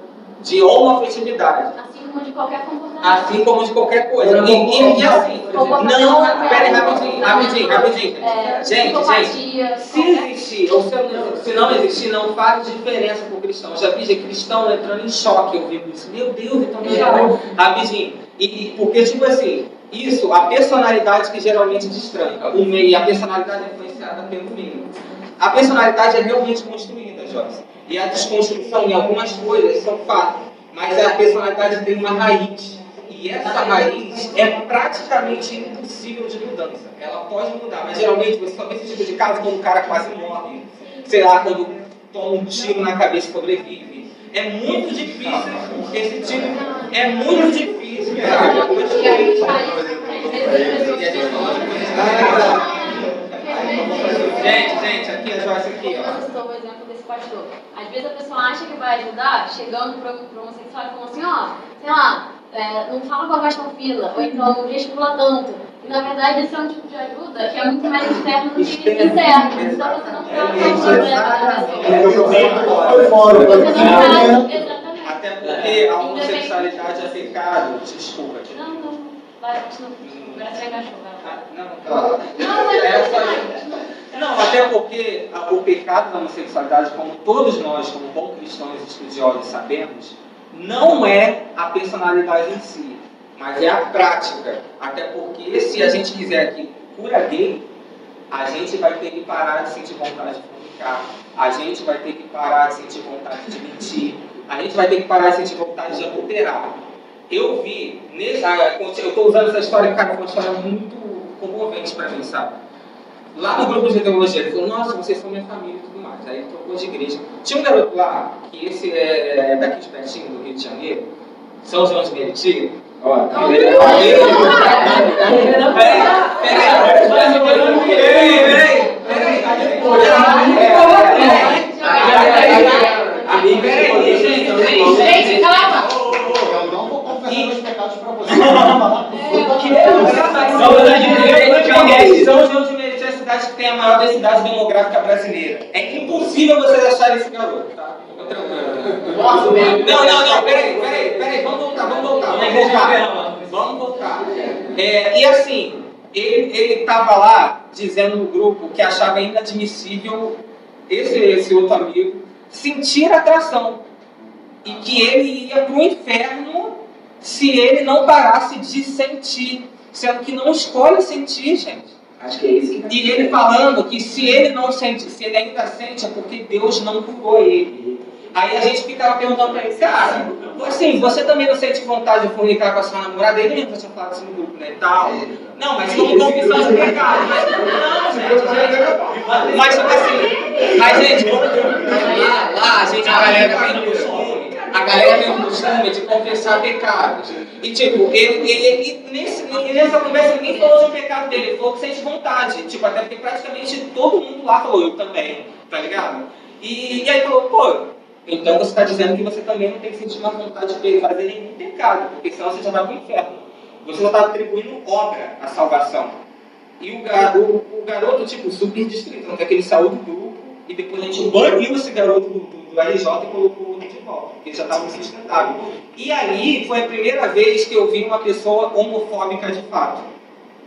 de homoafetividade. Assim como de qualquer comportamento. Assim como de qualquer coisa. E, e, e assim, não, pera aí, rapidinho, rapidinho, rapidinho. É, Gente, gente, se existir ou se não, se não existir, não faz diferença para o cristão. Eu já vi gente cristão entrando em choque ouvindo isso. Meu Deus, então me chamou. Rapidinho. E, porque, tipo assim, isso, a personalidade que geralmente destranca. O meio, e a personalidade é influenciada pelo meio. A personalidade é realmente construída, Joyce. E a desconstrução em algumas coisas são fato. Mas a personalidade tem uma raiz. E essa raiz é praticamente impossível de mudança. Ela pode mudar, mas geralmente você só vê esse tipo de caso quando o cara quase morre. Sei lá, quando toma um tiro na cabeça e sobrevive. É muito difícil esse tipo. É muito difícil. E a gente faz as pessoas Gente, gente, aqui a Joyce aqui, ó. Pastor. Às vezes a pessoa acha que vai ajudar, chegando para o homossexual e falando assim, ó, sei lá, é, não fala com a voz tão fina, ou então gesticula tanto. E na verdade esse é um tipo de ajuda que é muito mais externo do que Externo. interno. Então você não trata o problema da pessoa. É não. Até porque a homossexualidade é pecado. Desculpa. Não, não, vai, continua. Engaixou, vai. Ah, Não, Ah, Não, É só Não, até porque o pecado da homossexualidade, como todos nós, como bons cristãos estudiosos, sabemos, não é a personalidade em si, mas é a prática. Até porque se a gente quiser aqui cura gay, a gente vai ter que parar de sentir vontade de comunicar, a gente vai ter que parar de sentir vontade de mentir, a gente vai ter que parar de sentir vontade de adulterar. Eu vi, nesse, ah, eu estou usando essa história, cara, é uma história muito comovente para mim, sabe? Lá no grupo de teologia, ele falou, nossa, vocês são minha família e tudo mais. Aí ele trocou de igreja. Tinha um garoto lá, que esse é daqui de pertinho, do Rio de Janeiro, São João de Meriti. Ó, ele- ele- Peraí, peraí, peraí, peraí, peraí, gente, Gente, calma. Eu não vou confessar meus pecados pra você. Vou falar cidade que tem a maior densidade demográfica brasileira. É impossível vocês acharem esse garoto, tá? Não, não, não, peraí, peraí, peraí, vamos voltar, vamos voltar, vamos voltar. Vamos voltar. É, e assim, ele, ele tava lá dizendo no grupo que achava inadmissível esse, esse outro amigo sentir atração. E que ele ia pro inferno se ele não parasse de sentir. Sendo que não escolhe sentir, gente. Acho que é isso que E ele falando que se ele não sente, se ele ainda sente, é porque Deus não curou ele. Aí a gente ficava perguntando pra ele, cara, assim, você também não sente vontade de fornicar com a sua namorada? Ele mesmo tinha falado isso no grupo, né? Tal. Não, mas como confissão de pecado. Mas não, *laughs* gente. Mas tipo assim, mas gente, lá, lá a gente, a galera a galera tem o costume de confessar pecados. E tipo, ele, ele, nesse, nessa conversa ninguém falou de um pecado dele, ele falou que sente vontade. Tipo, até porque praticamente todo mundo lá falou, eu também, tá ligado? E, e aí falou, pô, então você está dizendo que você também não tem que sentir uma vontade de fazer nenhum pecado, porque senão você já vai para o inferno. Você já está atribuindo obra à salvação. E o, gar- o- o garoto, tipo, super distrito, não quer que ele saiu do grupo e depois a gente baniu esse garoto do, do, do RJ e colocou o volta, porque ele já estava insustentável. E aí foi a primeira vez que eu vi uma pessoa homofóbica de fato.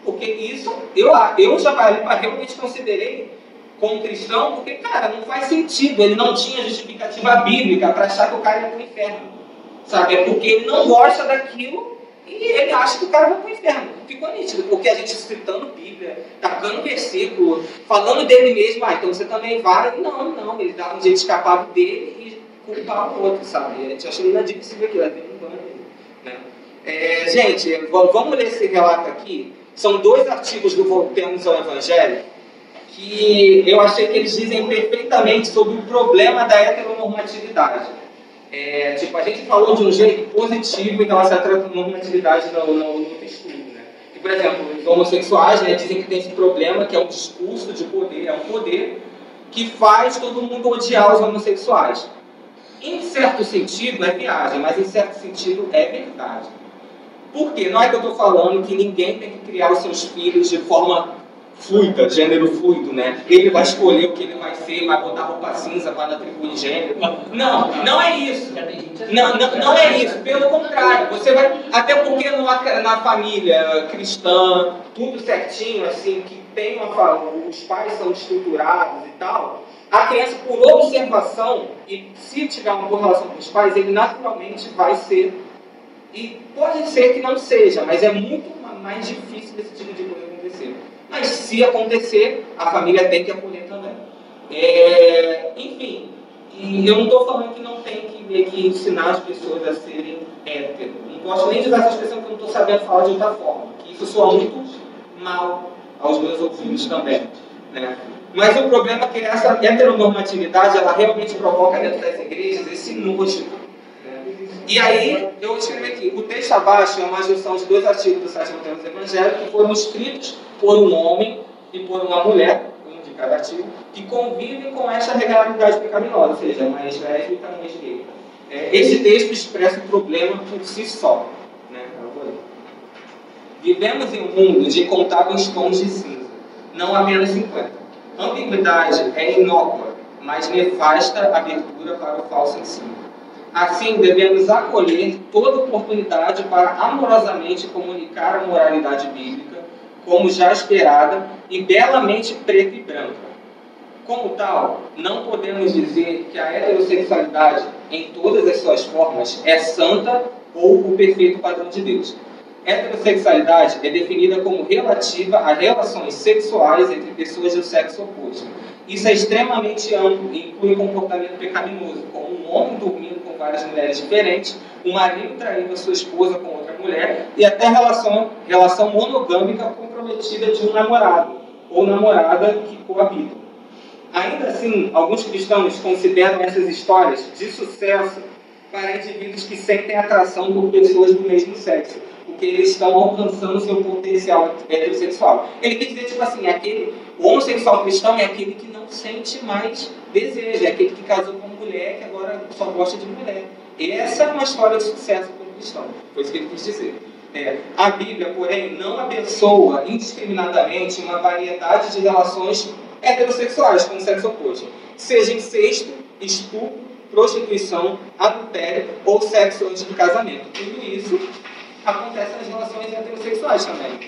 Porque isso, eu, eu já realmente considerei como cristão, porque, cara, não faz sentido. Ele não tinha justificativa bíblica para achar que o cara ia para o inferno. Sabe? É porque ele não gosta daquilo e ele acha que o cara vai para o inferno. Ficou nítido, porque a gente citando Bíblia, tacando versículo, falando dele mesmo, ah, então você também vai. Não, não, ele dava um jeito de escapar dele culpar o outro, sabe? A gente achou inadmissível aquilo, até um banho. Né? É, gente, v- vamos ler esse relato aqui. São dois artigos do Voltemos ao Evangelho que eu achei que eles dizem perfeitamente sobre o problema da heteronormatividade. É, tipo, a gente falou de um jeito positivo em relação à heteronormatividade no, no, no estudo. Né? Que, por exemplo, os homossexuais né, dizem que tem esse problema que é um discurso de poder, é um poder que faz todo mundo odiar os homossexuais. Em certo sentido é viagem, mas em certo sentido é verdade. Por quê? Não é que eu estou falando que ninguém tem que criar os seus filhos de forma fluida, gênero fluido, né? Ele vai escolher o que ele vai ser, vai botar roupa cinza para atribuir gênero. Não, não é isso. Não, não, não é isso. Pelo contrário, você vai. Até porque numa, na família cristã, tudo certinho, assim, que tem uma. Os pais são estruturados e tal. A criança, por observação, e se tiver uma boa relação com os pais, ele naturalmente vai ser. E pode ser que não seja, mas é muito ma- mais difícil desse tipo de coisa acontecer. Mas se acontecer, a família tem que acolher também. É, enfim, e eu não estou falando que não tem que, que ensinar as pessoas a serem héteros. Não gosto nem de usar essa expressão porque eu não estou sabendo falar de outra forma. Que isso soa muito mal aos meus ouvidos também. Né? Mas o problema é que essa heteronormatividade, ela realmente provoca dentro das igrejas esse nojo. E aí, eu escrevi aqui, o texto abaixo é uma junção de dois artigos do tema do Evangelho que foram escritos por um homem e por uma mulher, um de cada artigo, que convivem com essa realidade pecaminosa, ou seja, ex-lésbica e uma ex-gay. É, esse texto expressa o problema por si só. Vivemos em um mundo de incontáveis tons de cinza, não apenas 50. Ambiguidade é inócua, mas nefasta abertura para o falso ensino. Assim, devemos acolher toda oportunidade para amorosamente comunicar a moralidade bíblica, como já esperada, e belamente preta e branca. Como tal, não podemos dizer que a heterossexualidade, em todas as suas formas, é santa ou o perfeito padrão de Deus. Heterossexualidade é definida como relativa a relações sexuais entre pessoas do sexo oposto. Isso é extremamente amplo e inclui comportamento pecaminoso, como um homem dormindo com várias mulheres diferentes, um marido traindo a sua esposa com outra mulher e até relação, relação monogâmica comprometida de um namorado ou namorada que coabitam. Ainda assim, alguns cristãos consideram essas histórias de sucesso para indivíduos que sentem atração por pessoas do mesmo sexo, porque eles estão alcançando seu potencial heterossexual. Ele quer dizer, tipo assim, aquele, o homossexual cristão é aquele que não sente mais desejo, é aquele que casou com mulher, que agora só gosta de mulher. Essa é uma história de sucesso para o cristão. Foi isso que ele quis dizer. É, a Bíblia, porém, não abençoa indiscriminadamente uma variedade de relações heterossexuais com o sexo oposto, seja incesto, estupro, prostituição, adultério ou sexo antes do casamento. Tudo isso acontece nas relações heterossexuais também.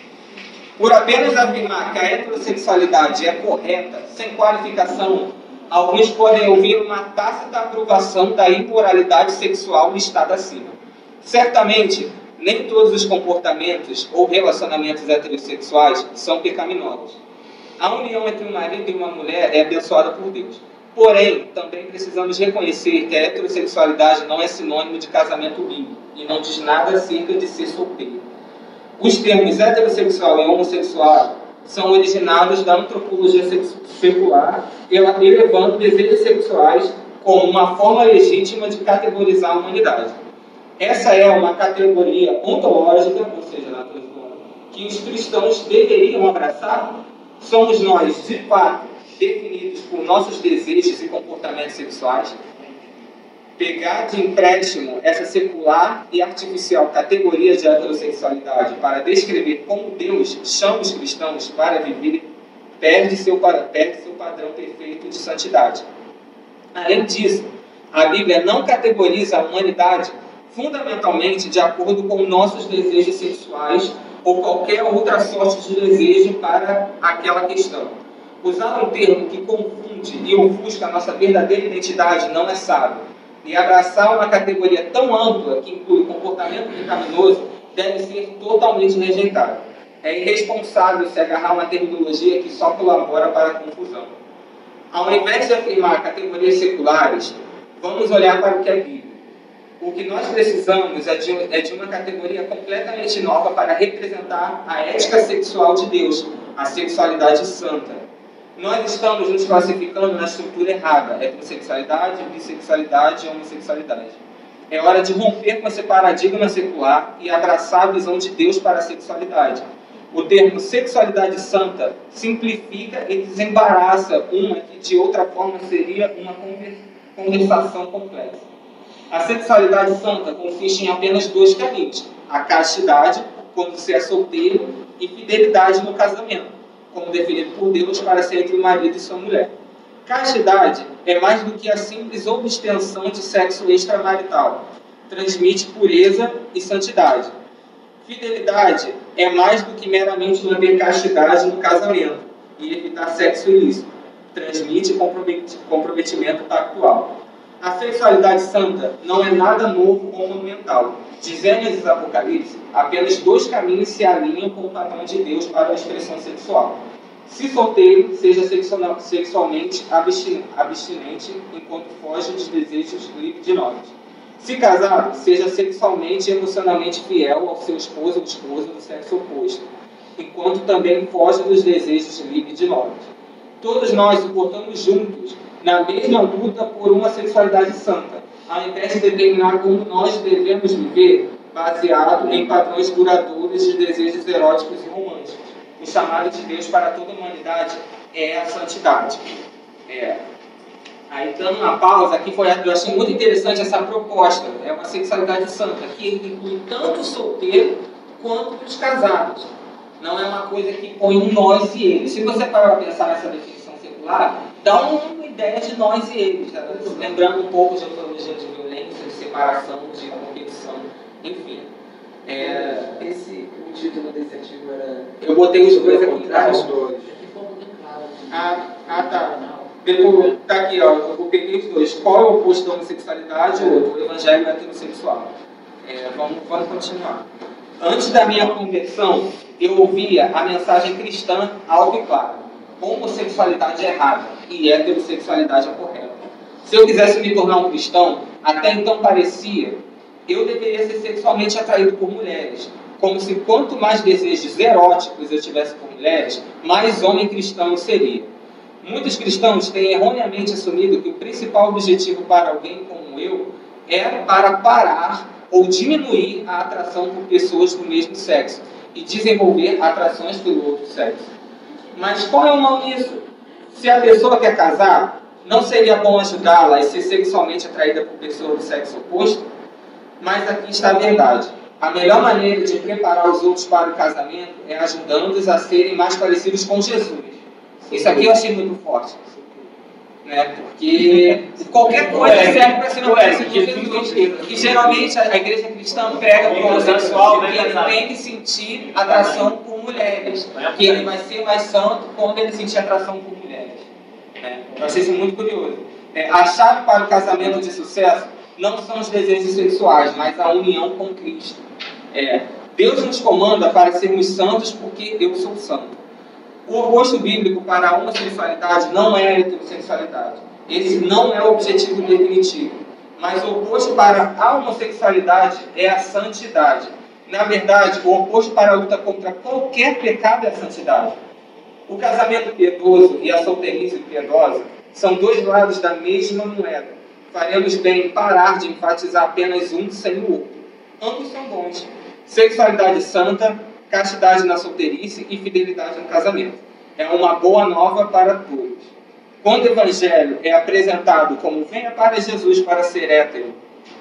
Por apenas afirmar que a heterossexualidade é correta, sem qualificação alguns podem ouvir uma tácita aprovação da imoralidade sexual listada acima. Certamente, nem todos os comportamentos ou relacionamentos heterossexuais são pecaminosos. A união entre um marido e uma mulher é abençoada por Deus. Porém, também precisamos reconhecer que a heterossexualidade não é sinônimo de casamento bíblico e não diz nada acerca de ser solteiro. Os termos heterossexual e homossexual são originados da antropologia secular, elevando desejos sexuais como uma forma legítima de categorizar a humanidade. Essa é uma categoria ontológica, ou seja, natureza que os cristãos deveriam abraçar. Somos nós, de fato, definidos por nossos desejos e comportamentos sexuais, pegar de empréstimo essa secular e artificial categoria de heterossexualidade para descrever como Deus chama os cristãos para viver, perde seu, perde seu padrão perfeito de santidade. Além disso, a Bíblia não categoriza a humanidade fundamentalmente de acordo com nossos desejos sexuais ou qualquer outra sorte de desejo para aquela questão. Usar um termo que confunde e ofusca a nossa verdadeira identidade não é sábio e abraçar uma categoria tão ampla que inclui comportamento pecaminoso deve ser totalmente rejeitado. É irresponsável se agarrar uma terminologia que só colabora para a confusão. Ao invés de afirmar categorias seculares, vamos olhar para o que é Bíblia. O que nós precisamos é de, é de uma categoria completamente nova para representar a ética sexual de Deus, a sexualidade santa nós estamos nos classificando na estrutura errada: heterossexualidade, bissexualidade e homossexualidade. É hora de romper com esse paradigma secular e abraçar a visão de Deus para a sexualidade. O termo sexualidade santa simplifica e desembaraça uma que de outra forma seria uma conversação complexa. A sexualidade santa consiste em apenas dois caminhos: a castidade, quando se é solteiro, e fidelidade no casamento como definido por Deus, para ser entre o marido e sua mulher. Castidade é mais do que a simples obstenção de sexo extramarital. Transmite pureza e santidade. Fidelidade é mais do que meramente manter castidade no casamento e evitar sexo ilícito. Transmite comprometimento pactual. A sexualidade santa não é nada novo ou monumental. De Gênesis e Apocalipse, apenas dois caminhos se alinham com o padrão de Deus para a expressão sexual. Se solteiro, seja sexualmente abstinente enquanto foge dos desejos libidinosos. Se casado, seja sexualmente e emocionalmente fiel ao seu esposo ou esposa do sexo oposto, enquanto também foge dos desejos libidinosos. Todos nós suportamos juntos na mesma luta por uma sexualidade santa, ao invés de determinar como nós devemos viver, baseado em padrões duradouros de desejos eróticos e românticos. O chamado de Deus para toda a humanidade é a santidade. É. Aí, dando uma pausa, aqui foi, eu achei muito interessante essa proposta. É uma sexualidade santa, que inclui tanto o solteiro quanto os casados. Não é uma coisa que põe um nós e eles. Se você parar para pensar nessa definição secular, dá uma ideia de nós e eles. Tá? Lembrando um pouco de antologia de violência, de separação, de competição, enfim. É, Esse, o título desse artigo era. eu botei os dois aqui Contrários. embaixo. Ah, ah, tá. Depois, tá aqui, ó, eu peguei os dois. Qual é o oposto da homossexualidade? O outro, o evangelho heterossexual. É, vamos, vamos continuar. Antes da minha conversão, eu ouvia a mensagem cristã alto e claro. Homossexualidade errada e heterossexualidade é correta. Se eu quisesse me tornar um cristão, até então parecia, eu deveria ser sexualmente atraído por mulheres. Como se quanto mais desejos eróticos eu tivesse por mulheres, mais homem cristão eu seria. Muitos cristãos têm erroneamente assumido que o principal objetivo para alguém como eu é para parar ou diminuir a atração por pessoas do mesmo sexo e desenvolver atrações pelo outro sexo. Mas qual é o mal nisso? Se a pessoa quer casar, não seria bom ajudá-la a ser sexualmente atraída por pessoas do sexo oposto? Mas aqui está a verdade. A melhor maneira de preparar os outros para o casamento é ajudando-os a serem mais parecidos com Jesus. Isso aqui eu achei muito forte. Né? Porque qualquer coisa serve para ser parecido com Jesus. E geralmente a igreja cristã prega para o homossexual que ele tem que sentir atração por mulheres. Que ele vai ser mais santo quando ele sentir atração por mulheres. né? Eu achei isso muito curioso. É, a chave para o casamento de sucesso não são os desejos sexuais, mas a união com Cristo. É, Deus nos comanda para sermos santos porque eu sou santo. O oposto bíblico para a homossexualidade não é a heterossexualidade. Esse não é o objetivo definitivo. Mas o oposto para a homossexualidade é a santidade. Na verdade, o oposto para a luta contra qualquer pecado é a santidade. O casamento piedoso e a solteirice piedosa são dois lados da mesma moeda. Faremos bem em parar de enfatizar apenas um sem o outro. Ambos são bons. Sexualidade santa, castidade na solteirice e fidelidade no casamento. É uma boa nova para todos. Quando o evangelho é apresentado como venha para Jesus para ser hétero,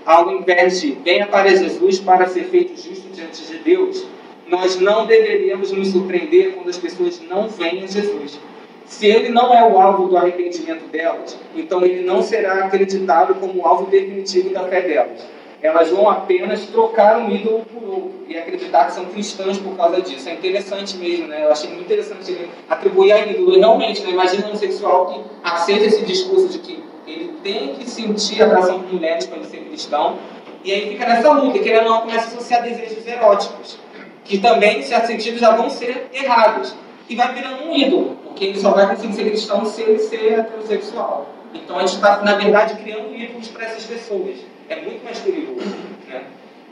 ao invés de venha para Jesus para ser feito justo diante de Deus, nós não deveríamos nos surpreender quando as pessoas não veem a Jesus. Se ele não é o alvo do arrependimento delas, então ele não será acreditado como o alvo definitivo da fé delas. Elas vão apenas trocar um ídolo por outro e acreditar que são cristãs por causa disso. É interessante mesmo, né? Eu achei muito interessante ele atribuir a ídolo. Realmente, né? imagina um sexual que aceita esse discurso de que ele tem que sentir atração por mulheres para ele ser cristão. E aí fica nessa luta, que ele não começa a associar desejos eróticos, que também, em certo sentido, já vão ser errados. E vai virando um ídolo, porque ele só vai conseguir ser cristão se ele ser heterossexual. Então a gente está, na verdade, criando ídolos para essas pessoas. É muito mais perigoso. Né?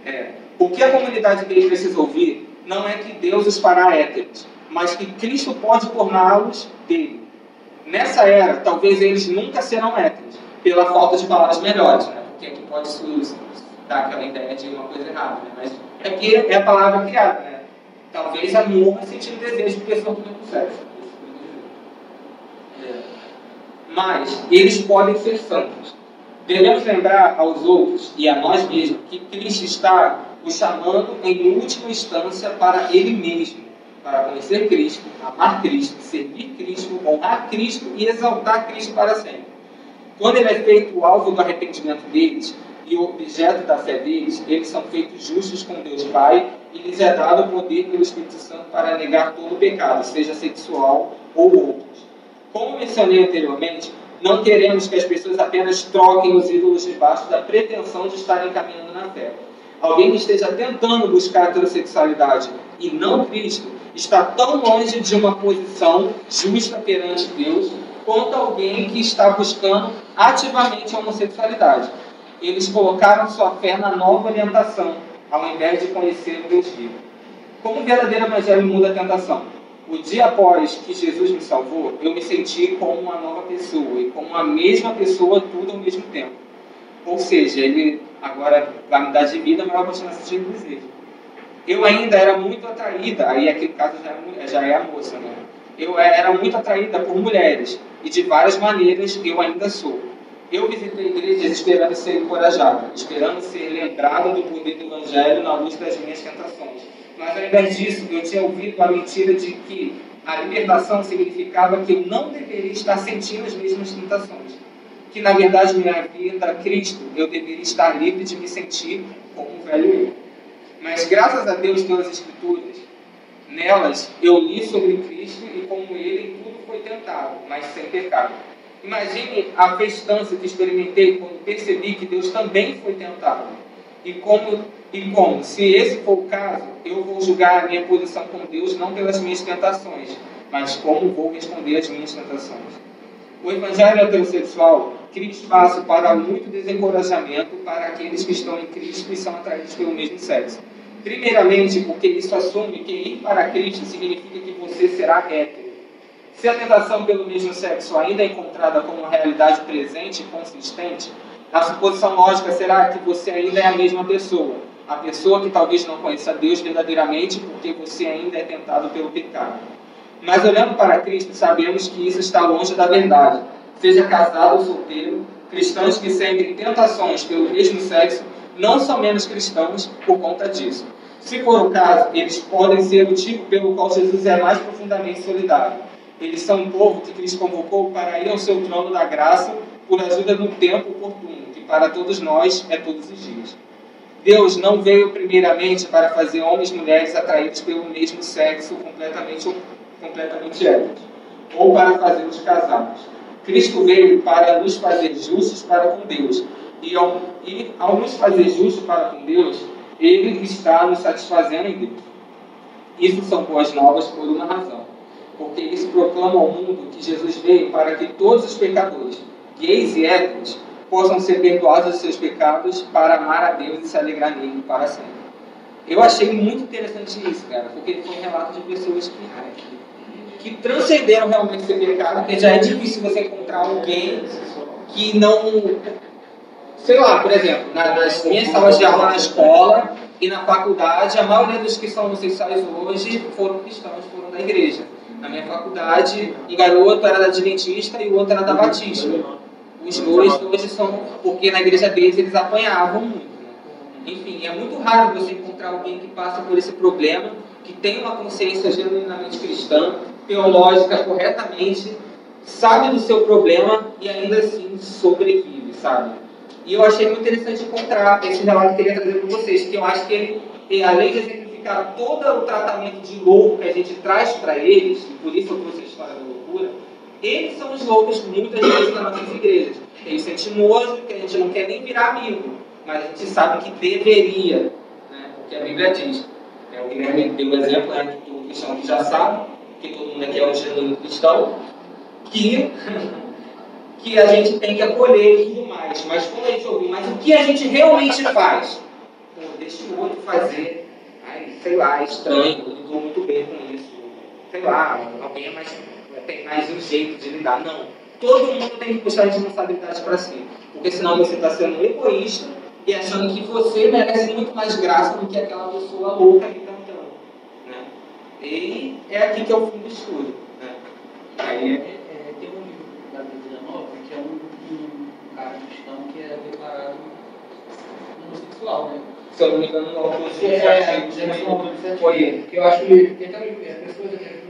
É. O que a comunidade gay precisa ouvir não é que Deus os fará héteros, mas que Cristo pode torná-los dele. Nessa era, talvez eles nunca serão héteros, pela falta de palavras melhores, né? porque aqui pode dar aquela ideia de uma coisa errada, né? mas aqui é a palavra criada. Né? Talvez amor sentindo desejo de pessoa do mesmo sexo. É. Mas eles podem ser santos. Devemos lembrar aos outros e a nós mesmos que Cristo está os chamando em última instância para Ele mesmo, para conhecer Cristo, amar Cristo, servir Cristo, honrar Cristo e exaltar Cristo para sempre. Quando Ele é feito o alvo do arrependimento deles e o objeto da fé deles, eles são feitos justos com Deus Pai e lhes é dado o poder pelo Espírito Santo para negar todo o pecado, seja sexual ou outros. Como mencionei anteriormente, não queremos que as pessoas apenas troquem os ídolos debaixo da pretensão de estarem caminhando na fé. Alguém que esteja tentando buscar a heterossexualidade e não Cristo está tão longe de uma posição justa perante Deus quanto alguém que está buscando ativamente a homossexualidade. Eles colocaram sua fé na nova orientação, ao invés de conhecer o Deus vivo. Como o verdadeiro evangelho muda a tentação? O dia após que Jesus me salvou, eu me senti como uma nova pessoa e como a mesma pessoa tudo ao mesmo tempo. Ou seja, ele agora vai mudar de vida, mas vai continuar sentindo desejo. Eu ainda era muito atraída, aí aqui no caso já é, já é a moça, né? Eu era muito atraída por mulheres e de várias maneiras eu ainda sou. Eu visitei igrejas esperando ser encorajada, esperando ser lembrada do poder do Evangelho na luz das minhas tentações. Mas ao invés disso, eu tinha ouvido a mentira de que a libertação significava que eu não deveria estar sentindo as mesmas tentações. Que na verdade, minha vida a Cristo, eu deveria estar livre de me sentir como um velho eu. Mas graças a Deus pelas Escrituras, nelas eu li sobre Cristo e como ele em tudo foi tentado, mas sem pecado. Imagine a festança que experimentei quando percebi que Deus também foi tentado. E como e como, se esse for o caso, eu vou julgar a minha posição com Deus não pelas minhas tentações, mas como vou responder às minhas tentações. O evangelho heterossexual cria espaço para muito desencorajamento para aqueles que estão em Cristo e são atraídos pelo mesmo sexo. Primeiramente, porque isso assume que ir para Cristo significa que você será hétero. Se a tentação pelo mesmo sexo ainda é encontrada como realidade presente e consistente, a suposição lógica será que você ainda é a mesma pessoa, a pessoa que talvez não conheça Deus verdadeiramente porque você ainda é tentado pelo pecado. Mas olhando para Cristo, sabemos que isso está longe da verdade. Seja casado ou solteiro, cristãos que sentem tentações pelo mesmo sexo não são menos cristãos por conta disso. Se for o caso, eles podem ser o tipo pelo qual Jesus é mais profundamente solidário. Eles são um povo que Cristo convocou para ir ao seu trono da graça por ajuda no tempo oportuno, que para todos nós é todos os dias. Deus não veio primeiramente para fazer homens e mulheres atraídos pelo mesmo sexo completamente, completamente héteros, ou para fazê-los casados. Cristo veio para nos fazer justos para com Deus. E ao, e ao nos fazer justos para com Deus, Ele está nos satisfazendo em Deus. Isso são boas novas por uma razão. Porque isso proclama ao mundo que Jesus veio para que todos os pecadores, gays e héteros, possam ser perdoados os seus pecados para amar a Deus e se alegrar nele para sempre. Eu achei muito interessante isso, cara, porque foi um relato de pessoas que, que transcenderam realmente esse pecado, porque já é difícil você encontrar alguém que não. Sei lá, por exemplo, nas minhas salas de aula na escola e na faculdade, a maioria dos que são homossexuais hoje foram cristãos, foram da igreja. Na minha faculdade, um garoto era da Adventista e o outro era da Batista. Os dois hoje são, porque na igreja deles eles apanhavam muito. Enfim, é muito raro você encontrar alguém que passa por esse problema, que tem uma consciência genuinamente cristã, teológica corretamente, sabe do seu problema e ainda assim sobrevive, sabe? E eu achei muito interessante encontrar esse relato que eu queria trazer para vocês, que eu acho que ele, além de exemplificar todo o tratamento de louco que a gente traz para eles, e por isso eu trouxe a história da loucura, eles são os loucos muitas vezes nas nossas igrejas. Tem sente nojo, que a gente não quer nem virar amigo, mas a gente sabe que deveria, né? porque a Bíblia diz. É, o Guilherme deu o exemplo, né, que o cristão que já sabe, que todo mundo aqui é um genuíno cristão, que, *laughs* que a gente tem que acolher e tudo mais. Mas quando a gente ouve, mas o que a gente realmente faz? Pô, deixa o outro fazer. Ai, sei lá, estranho, eu estou muito bem com isso. Sei lá, alguém é mais tem mais um jeito de lidar. Não. Todo mundo tem que puxar a responsabilidade para si. Porque senão você está sendo egoísta e achando que você merece muito mais graça do que aquela pessoa louca que está andando. Né? E é aqui que é o fim do estudo. Né? Aí é, é, tem um livro da Bíblia Nova que é um, um cara cristão que é declarado homossexual, né? Se eu não me engano, o autor é, é, é, foi ele. Que eu acho que tem até pessoas é.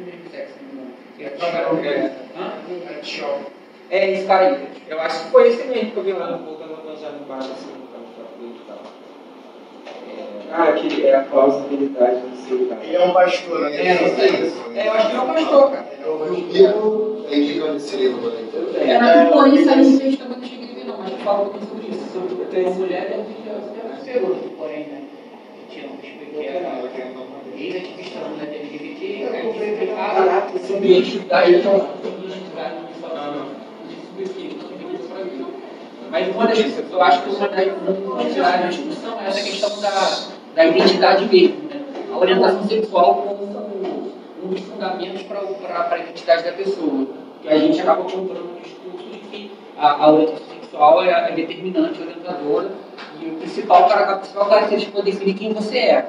É, esse cara aí. Eu acho que foi esse mesmo que eu vi lá no Voltando ao Evangelho embaixo, assim, no campo Ah, que é a plausibilidade do seu Ele é um pastor, né? É, é, eu acho que é um pastor, cara. O livro é indicando esse livro também. É, na Porém, saiu um texto quando eu cheguei a ver, não, mas fala um pouco sobre isso. Sobre a mulher, a gente já pegou, porém, né? Que tinha um pequeno ex-ativista da mulher LGBT, aí sobre identidade, então, mas uma das, eu acho que uma das entidades da discussão é essa questão da, da identidade mesmo, né? a orientação sexual como um dos fundamentos para a identidade da pessoa. E a gente acaba comprando um discurso de que a, a orientação sexual é, é determinante, orientadora, e o principal, a principal característica para definir quem você é.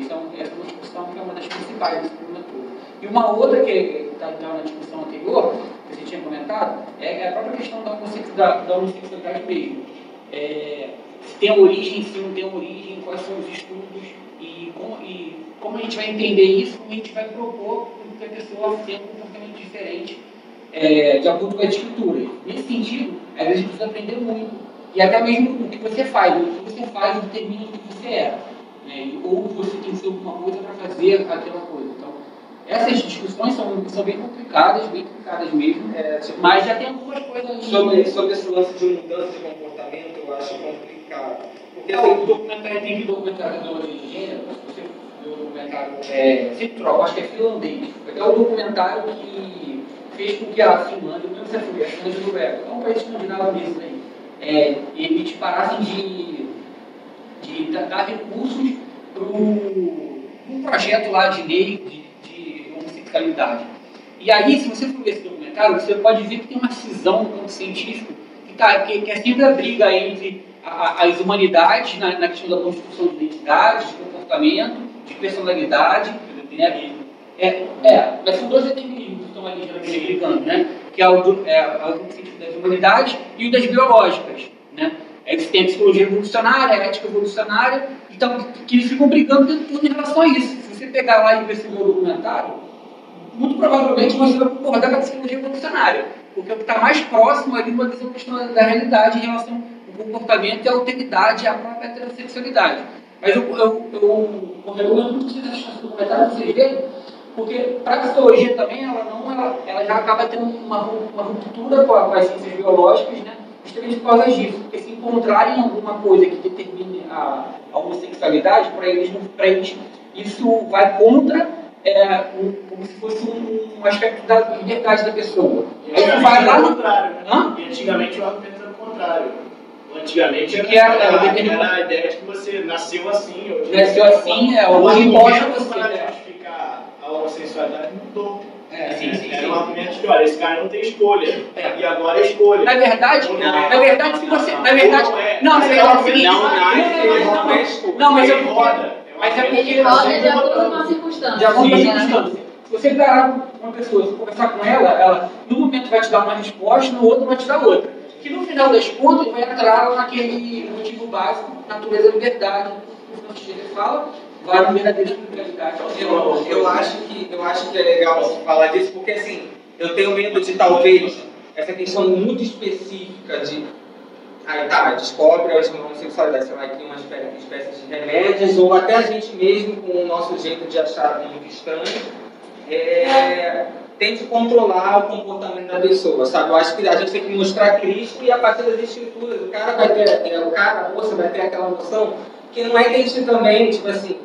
Essa é, essa é uma discussão que é uma das principais desse problema todo. E uma outra que está na discussão anterior, que você tinha comentado, é, a própria questão da, da, da homossexualidade mesmo. É, se tem origem, se não tem origem, quais são os estudos e como, e como a gente vai entender isso, como a gente vai propor que a pessoa tenha um comportamento diferente é, de acordo com as escrituras. Nesse sentido, às vezes a gente precisa aprender muito. E até mesmo o que você faz. O que você faz determina o que você é. Né? Ou você tem que ser alguma coisa para fazer aquela coisa. Então, essas discussões são, são bem complicadas, bem complicadas mesmo. É, tipo, mas já tem algumas coisas Sobre, sobre esse lance de mudança de comportamento, eu acho complicado. Porque é, assim, o documentário, tem que documentário de gênero, se você ver o documentário, é, troca, acho que é finlandês. É o documentário que fez com que a Finlândia, sei se a Finlândia do Noruega, é um país escandinavo mesmo aí, é, eles parassem de, de dar recursos para um projeto lá de lei de, de homossexualidade. E aí, se você for ver esse documentário, você pode ver que tem uma cisão no campo científico que, tá, que, que é sempre a briga entre a, as humanidades na, na, questão da construção de identidade, de comportamento, de personalidade. Né? É, é, mas são dois determinismos que estão ali brigando, né? que é o, do, é, é o científico das humanidades e o das biológicas. Né? Eles têm a psicologia evolucionária, ética evolucionária, então, que eles ficam brigando tudo em relação a isso. Se você pegar lá e perceber o documentário, muito provavelmente você vai concordar com a psicologia evolucionária, porque é o que está mais próximo ali uma visão da realidade em relação ao comportamento e à alteridade e à própria heterossexualidade. Mas eu, eu, eu, recomendo que vocês assistam esse documentário, vocês verem, porque para a psicologia também, ela, não, ela, ela já acaba tendo uma, uma ruptura com, a, com as ciências biológicas, né? Justamente por causa disso. Porque se encontrarem alguma coisa que determine a, a homossexualidade, para eles, eles isso vai contra é, um, como se fosse um, um, aspecto da liberdade da pessoa. E Aí vai lá no contrário. Né? E antigamente o argumento era o contrário. Antigamente era, que era, era, era, era, a ideia de que você nasceu assim. Hoje nasceu assim, é, hoje imposta você. Para justificar a homossexualidade mudou. É, sim, sim, Era sim. um argumento de, olha, esse cara não tem escolha. É. E agora é escolha. Na verdade, Ou na é. verdade, se você. Na verdade. É. Não, na verdade é o é seguinte. não, Não, não, não, não, não. Não, mas é porque. Mas é porque. Roda de acordo com a circunstância. De acordo com a circunstância. Se você parar com uma pessoa, se conversar com ela, ela no momento vai te dar uma resposta, no outro vai te dar outra. Que no final das contas vai entrar naquele motivo básico, natureza liberdade, que o Francisco fala, espiritualidade. Eu, eu, acho que, eu acho que é legal falar disso, porque assim, eu tenho medo de talvez essa questão muito específica de. Aí tá, descobre a homossexualidade, você vai criar uma espécie, uma espécie de remédios, ou até a gente mesmo, com o nosso jeito de achar muito estranho, é, tente controlar o comportamento da pessoa, sabe? Eu acho que a gente tem que mostrar Cristo e a partir das escrituras, o cara vai ter, é, o cara, a moça vai ter aquela noção que não é que a gente também, tipo assim,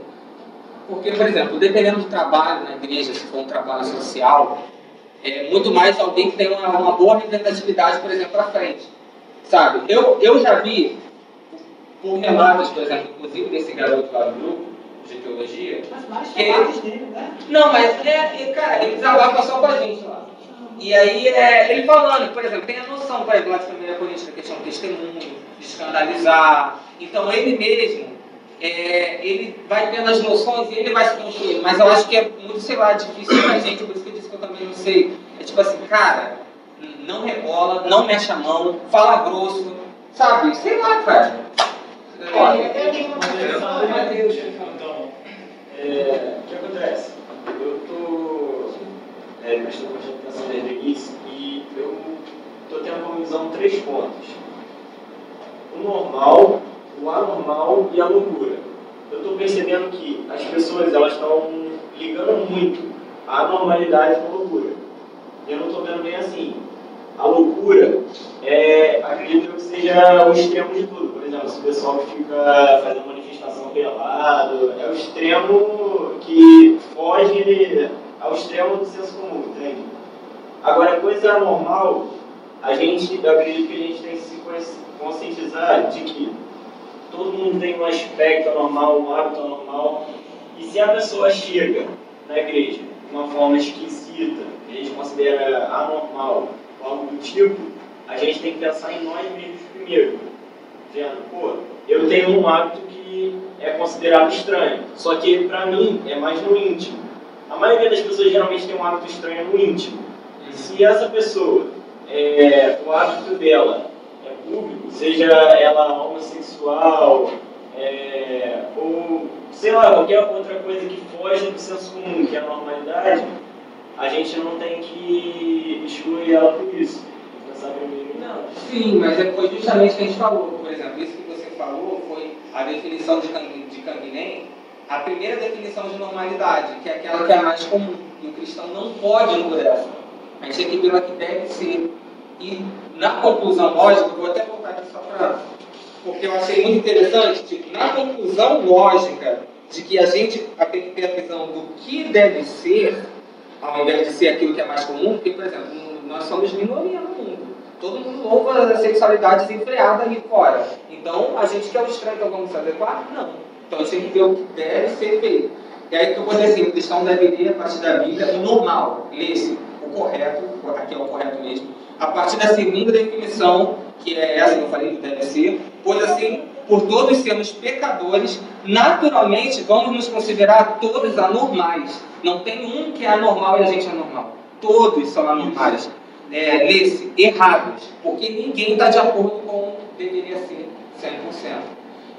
porque, por exemplo, dependendo do trabalho na igreja, se for um trabalho social, é muito mais alguém que tem uma, uma boa representatividade, por exemplo, à frente. Sabe? Eu, eu já vi, por relatos, por exemplo, inclusive desse garoto lá do grupo de teologia, Mas Que- trabalhos dele, né? não, mas é, cara, ele desabafa só com a gente lá. E aí, é, ele falando, por exemplo, tem a noção, por exemplo, lá de família política, questão do testemunho, de escandalizar. Então, ele mesmo, é, ele vai tendo as noções e ele vai se construindo. Mas eu acho que é muito, sei lá, difícil pra gente, por isso que eu disse que eu também não sei. É tipo assim, cara, não rebola, não mexe a mão, fala grosso, sabe? Sei lá, cara. Olha, eu tenho uma sugestão. Então, é, o que acontece? Eu estou é, prestando bastante atenção desde o início e eu estou tendo como visão três pontos. O normal, anormal e a loucura. Eu estou percebendo que as pessoas elas estão ligando muito a normalidade com a loucura. Eu não estou vendo bem assim. A loucura, é, acredito que seja o extremo de tudo. Por exemplo, se o pessoal fica fazendo manifestação pelado, é o extremo que foge ao extremo do senso comum, entende? Agora, coisa anormal, a gente, eu acredito que a gente tem que se consci- conscientizar de que todo mundo tem um aspecto anormal, um hábito anormal, e se a pessoa chega na igreja uma forma esquisita, que a gente considera anormal, algo do tipo, a gente tem que pensar em nós mesmos primeiro. Dizendo, pô, eu tenho um hábito que é considerado estranho, só que para mim é mais no íntimo. A maioria das pessoas geralmente tem um hábito estranho no íntimo. E se essa pessoa, é, o hábito dela público, seja ela homossexual, é, ou sei lá, qualquer outra coisa que foge do senso comum, que é a normalidade, a gente não tem que excluir ela por isso. Não, sim, mas é, foi justamente o que a gente falou. Por exemplo, isso que você falou foi a definição de, de Canguilhem, a primeira definição de normalidade, que é aquela que é a mais comum. E o cristão não pode ir por essa. A gente tem que ver que deve ser. E na conclusão lógica, vou até voltar aqui só para. Porque eu achei muito interessante, tipo, na conclusão lógica de que a gente tem que ter a visão do que deve ser, ao invés de ser aquilo que é mais comum, porque, por exemplo, nós somos minoria no mundo. Todo mundo louva a sexualidade desenfreada aí fora. Então, a gente que é o estranho, então vamos se adequar? Não. Então, a gente tem que ver o que deve ser feito. E aí que eu vou dizer assim, o cristão deve ler, a partir da Bíblia, o normal, lê-se o correto, aqui é o correto mesmo, a partir da segunda definição, que é essa que eu falei que deve ser, pois assim, por todos sermos pecadores, naturalmente vamos nos considerar todos anormais. Não tem um que é anormal e a gente é normal. Todos são anormais. É, Lê-se, errados, porque ninguém está de acordo com deveria ser 100%.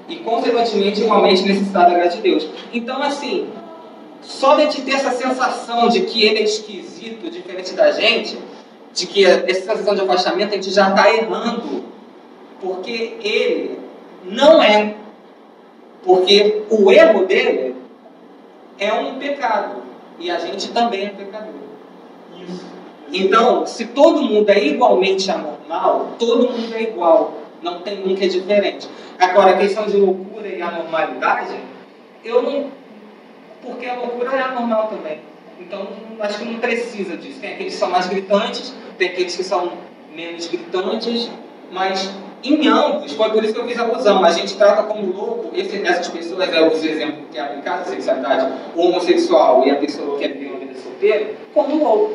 E, consequentemente, igualmente necessitado da graça de Deus. Então, assim, só de ter essa sensação de que ele é esquisito, diferente da gente, de que essa sensação de afastamento, a gente já está errando. Porque ele não é. Porque o erro dele é um pecado. E a gente também é pecador. Então, se todo mundo é igualmente anormal, todo mundo é igual. Não tem um que é diferente. Agora, a questão de loucura e anormalidade, eu não. Porque a loucura é anormal também. Então, acho que não precisa disso. Tem aqueles que são mais gritantes, tem aqueles que são menos gritantes, mas em ambos, foi por isso que eu fiz a alusão. A gente trata como louco esse, essas pessoas, é os exemplos que é aplicado à sexualidade, o homossexual e a pessoa que é vida solteira, como louco.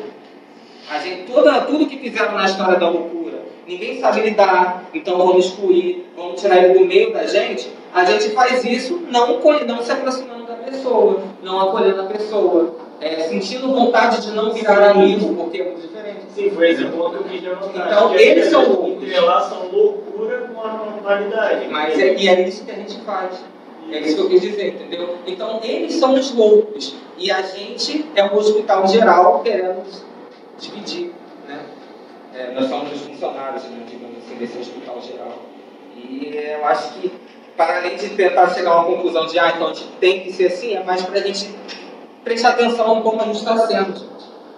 A gente, toda, tudo que fizeram na história da loucura, ninguém sabe lidar, então vamos excluir, vamos tirar ele do meio da gente. A gente faz isso não, não se aproximando da pessoa, não acolhendo a pessoa, é, sentindo vontade de não virar amigo, porque é muito diferente. Sim, foi esse ponto que eu quis levantar. Então, eles são loucos. Entrelaçam loucura com a normalidade. Mas é, e é isso que a gente faz. É isso que eu quis dizer, entendeu? Então, eles são os loucos. E a gente é um hospital geral querendo dividir, né? É, nós somos os funcionários, né, digamos assim, desse hospital geral. E eu acho que, para além de tentar chegar a uma conclusão de, ah, então a gente tem que ser assim, é mais para a gente prestar atenção em como a gente está sendo.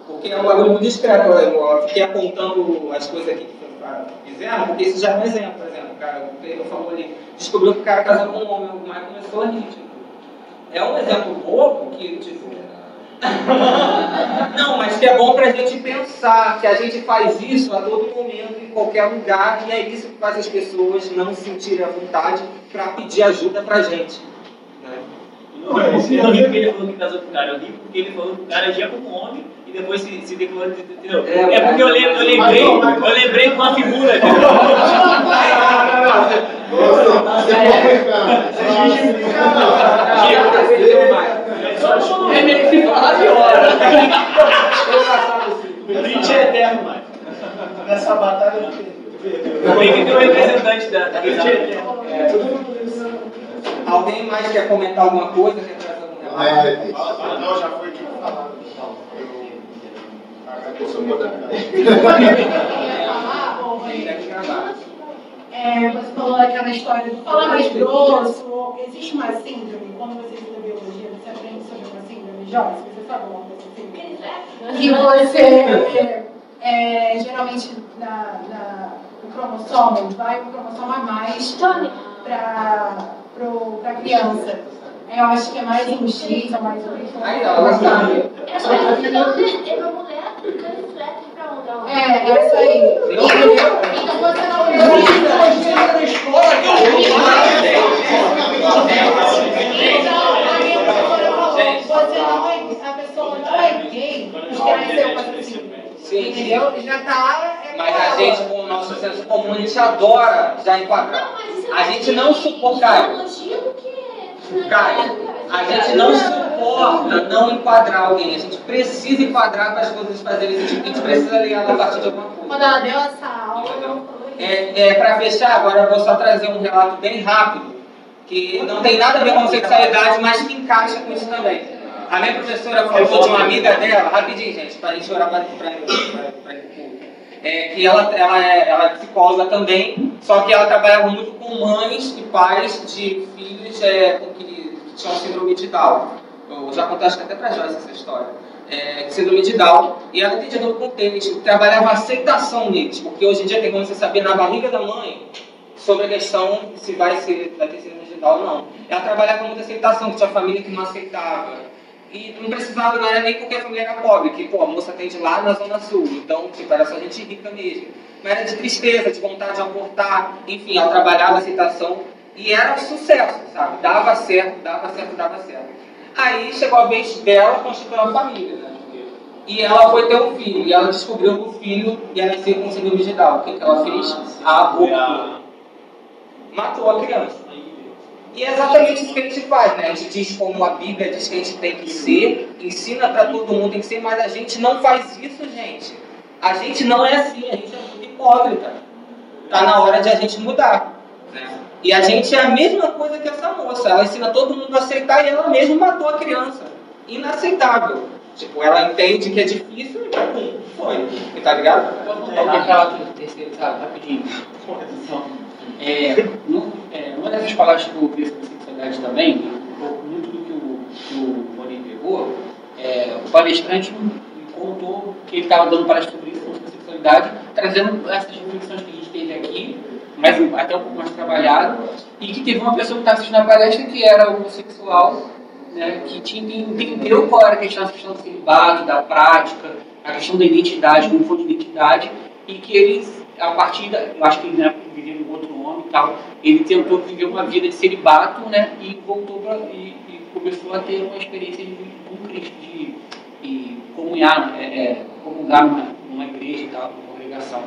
Porque é um bagulho muito discreto. Eu, fiquei apontando as coisas aqui que fizeram, porque isso já é um exemplo, por exemplo. Cara, o Pedro falou ali, descobriu que o cara casou com um homem, o Maicon começou a rir. Tipo. É um exemplo bobo que, tipo. *laughs* Não, mas que é bom pra gente pensar que a gente faz isso a todo momento, em qualquer lugar, e é isso que faz as pessoas não se sentirem à vontade para pedir ajuda pra gente. Não, eu não ri porque ele falou que casou com o cara, eu ri porque ele falou que o cara agia como homem e depois se, se declarou, entendeu? É, É, porque eu, lem- eu lembrei, eu lembrei de uma figura, *laughs* entendeu? Você É meio que falar de hora. Brinde é eterno, Mike. Nessa batalha não tem. Tem que ter um representante da, Brinde é eterno. Alguém mais quer comentar alguma coisa? Quer trazer algum relato? Não, já foi falado. Gravar. É, você falou aquela história do falar mais grosso. Existe uma síndrome, quando você estuda biologia, você aprende sobre uma síndrome, Joyce, você sabe alguma coisa assim? Que você, é, é, geralmente, na, na, o cromossomo, vai um cromossomo a mais para a criança. Eu acho que é mais um X ou mais um Y. Aí, ó, ela sabe. Essa mulher canifletes pra mudar. É, essa aí. Então você não precisa. Então, aí a professora falou, você não é, a pessoa não é gay Sim, entendeu? Já tá. É Mas a gente, com o nosso senso comum, a gente adora já enquadrar. A gente não suporta, Caio, que. Caio, a gente não suporta não enquadrar alguém. A gente precisa enquadrar para as coisas fazerem sentido. A gente precisa ler ela a partir de alguma coisa. Quando ela deu essa aula. É, é, para fechar, agora eu vou só trazer um relato bem rápido, que não tem nada a ver com sexualidade, mas que encaixa com isso também. A minha professora falou de uma amiga dela, rapidinho, gente, para a gente orar para é, que ela, ela, é, ela é psicóloga também, só que ela trabalhava muito com mães e pais de filhos é, com que, que tinham síndrome de Down. Eu já contei acho que até para Joyce essa história. É, síndrome de Down. E ela entendia no contexto, trabalhava a aceitação neles, porque hoje em dia tem como você saber na barriga da mãe sobre a questão se vai, ser, vai ter síndrome de Down ou não. Ela trabalhava com muita aceitação, que tinha família que não aceitava. E não precisava, não era nem porque a família era pobre, que pô, a moça atende lá na Zona Sul, então tipo, era só gente rica mesmo. Mas era de tristeza, de vontade de abortar, enfim, ela trabalhava a aceitação e era um sucesso, sabe? Dava certo, dava certo, dava certo. Aí chegou a vez dela constituir uma família, né? E ela foi ter um filho, e ela descobriu que o filho ia nascer com síndrome de Down. O que, que ela fez? Abortou. Matou a criança. E é exatamente isso que a gente faz, né? A gente diz como a Bíblia diz que a gente tem que ser, ensina para todo mundo tem que ser, mas a gente não faz isso, gente. A gente não é assim, a gente é muito hipócrita. Tá na hora de a gente mudar. Né? E a gente é a mesma coisa que essa moça. Ela ensina todo mundo a aceitar e ela mesma matou a criança. Inaceitável. Tipo, ela entende que é difícil e pum, foi. E tá ligado? Vamos contar um relato terceirizado, rapidinho. É, no, é, uma dessas palestras que eu ouvi sobre sexualidade também, muito do que o, o Boninho pegou, é, o palestrante contou que ele estava dando palestra sobre isso, sobre sexualidade, trazendo essas reflexões que a gente teve aqui, mas até um pouco mais trabalhado, e que teve uma pessoa que estava assistindo a palestra que era homossexual, né, que tinha, entendeu qual era a questão, a questão do celibato, da prática, a questão da identidade, como foi de identidade, e que ele, a partir da, eu acho que ele né, vivia em outro nome e tal, ele tentou viver uma vida de celibato, né, e voltou pra, e, e começou a ter uma experiência de, com Cristo, de, de comunhar, é, é, comungar numa, numa igreja e tal, numa congregação.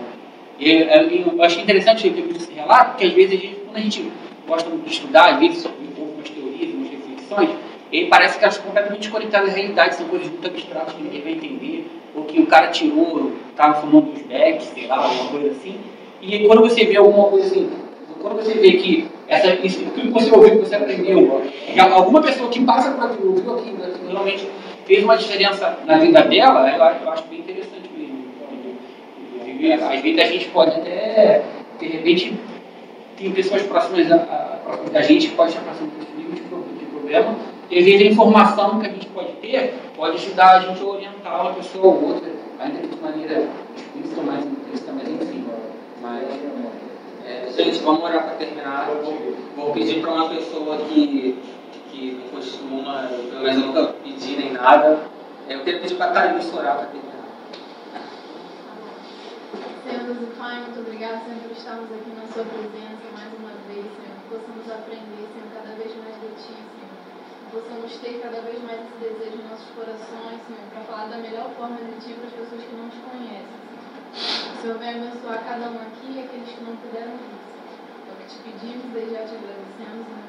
E, é, e eu achei interessante esse relato, porque às vezes a gente, quando a gente gosta muito de estudar, às vezes ouve umas teorias, umas reflexões, ele parece que elas são completamente desconectadas da realidade, são coisas muito abstratas que ninguém vai entender, ou que o cara tirou, estava fumando os backs, sei lá, alguma coisa assim. E quando você vê alguma coisa assim, quando você vê que essa, isso, tudo que você ouviu, que você aprendeu, alguma pessoa que passa por aquilo, ouviu aquilo, realmente fez uma diferença na vida dela, eu, acho- eu acho bem interessante mesmo. Às vezes a gente pode até, de repente, tem pessoas próximas a, a, da gente que podem estar passando por esse nível pro- de problema, vezes a informação que a gente pode ter pode ajudar a gente a orientar uma pessoa ou outra, ainda de maneira explícita, mais implícita, mas enfim. Mas, É, gente, vamos orar para terminar. Vou pedir para uma pessoa que, que não costuma, pelo menos nunca pedi nem nada. É, Eu queria pedir para a Thaís orar para terminar. Senhor Deus e Pai, muito obrigado, Senhor, por estarmos aqui na Sua presença mais uma vez, Senhor. Que possamos aprender, Senhor, cada vez mais de Ti, possamos ter cada vez mais esse desejo em nossos corações, Senhor, para falar da melhor forma de Ti para as pessoas que não Te conhecem, o Senhor venha abençoar cada um aqui e aqueles que não puderam vir, Senhor. O que te pedimos, desde já te agradecemos. em nome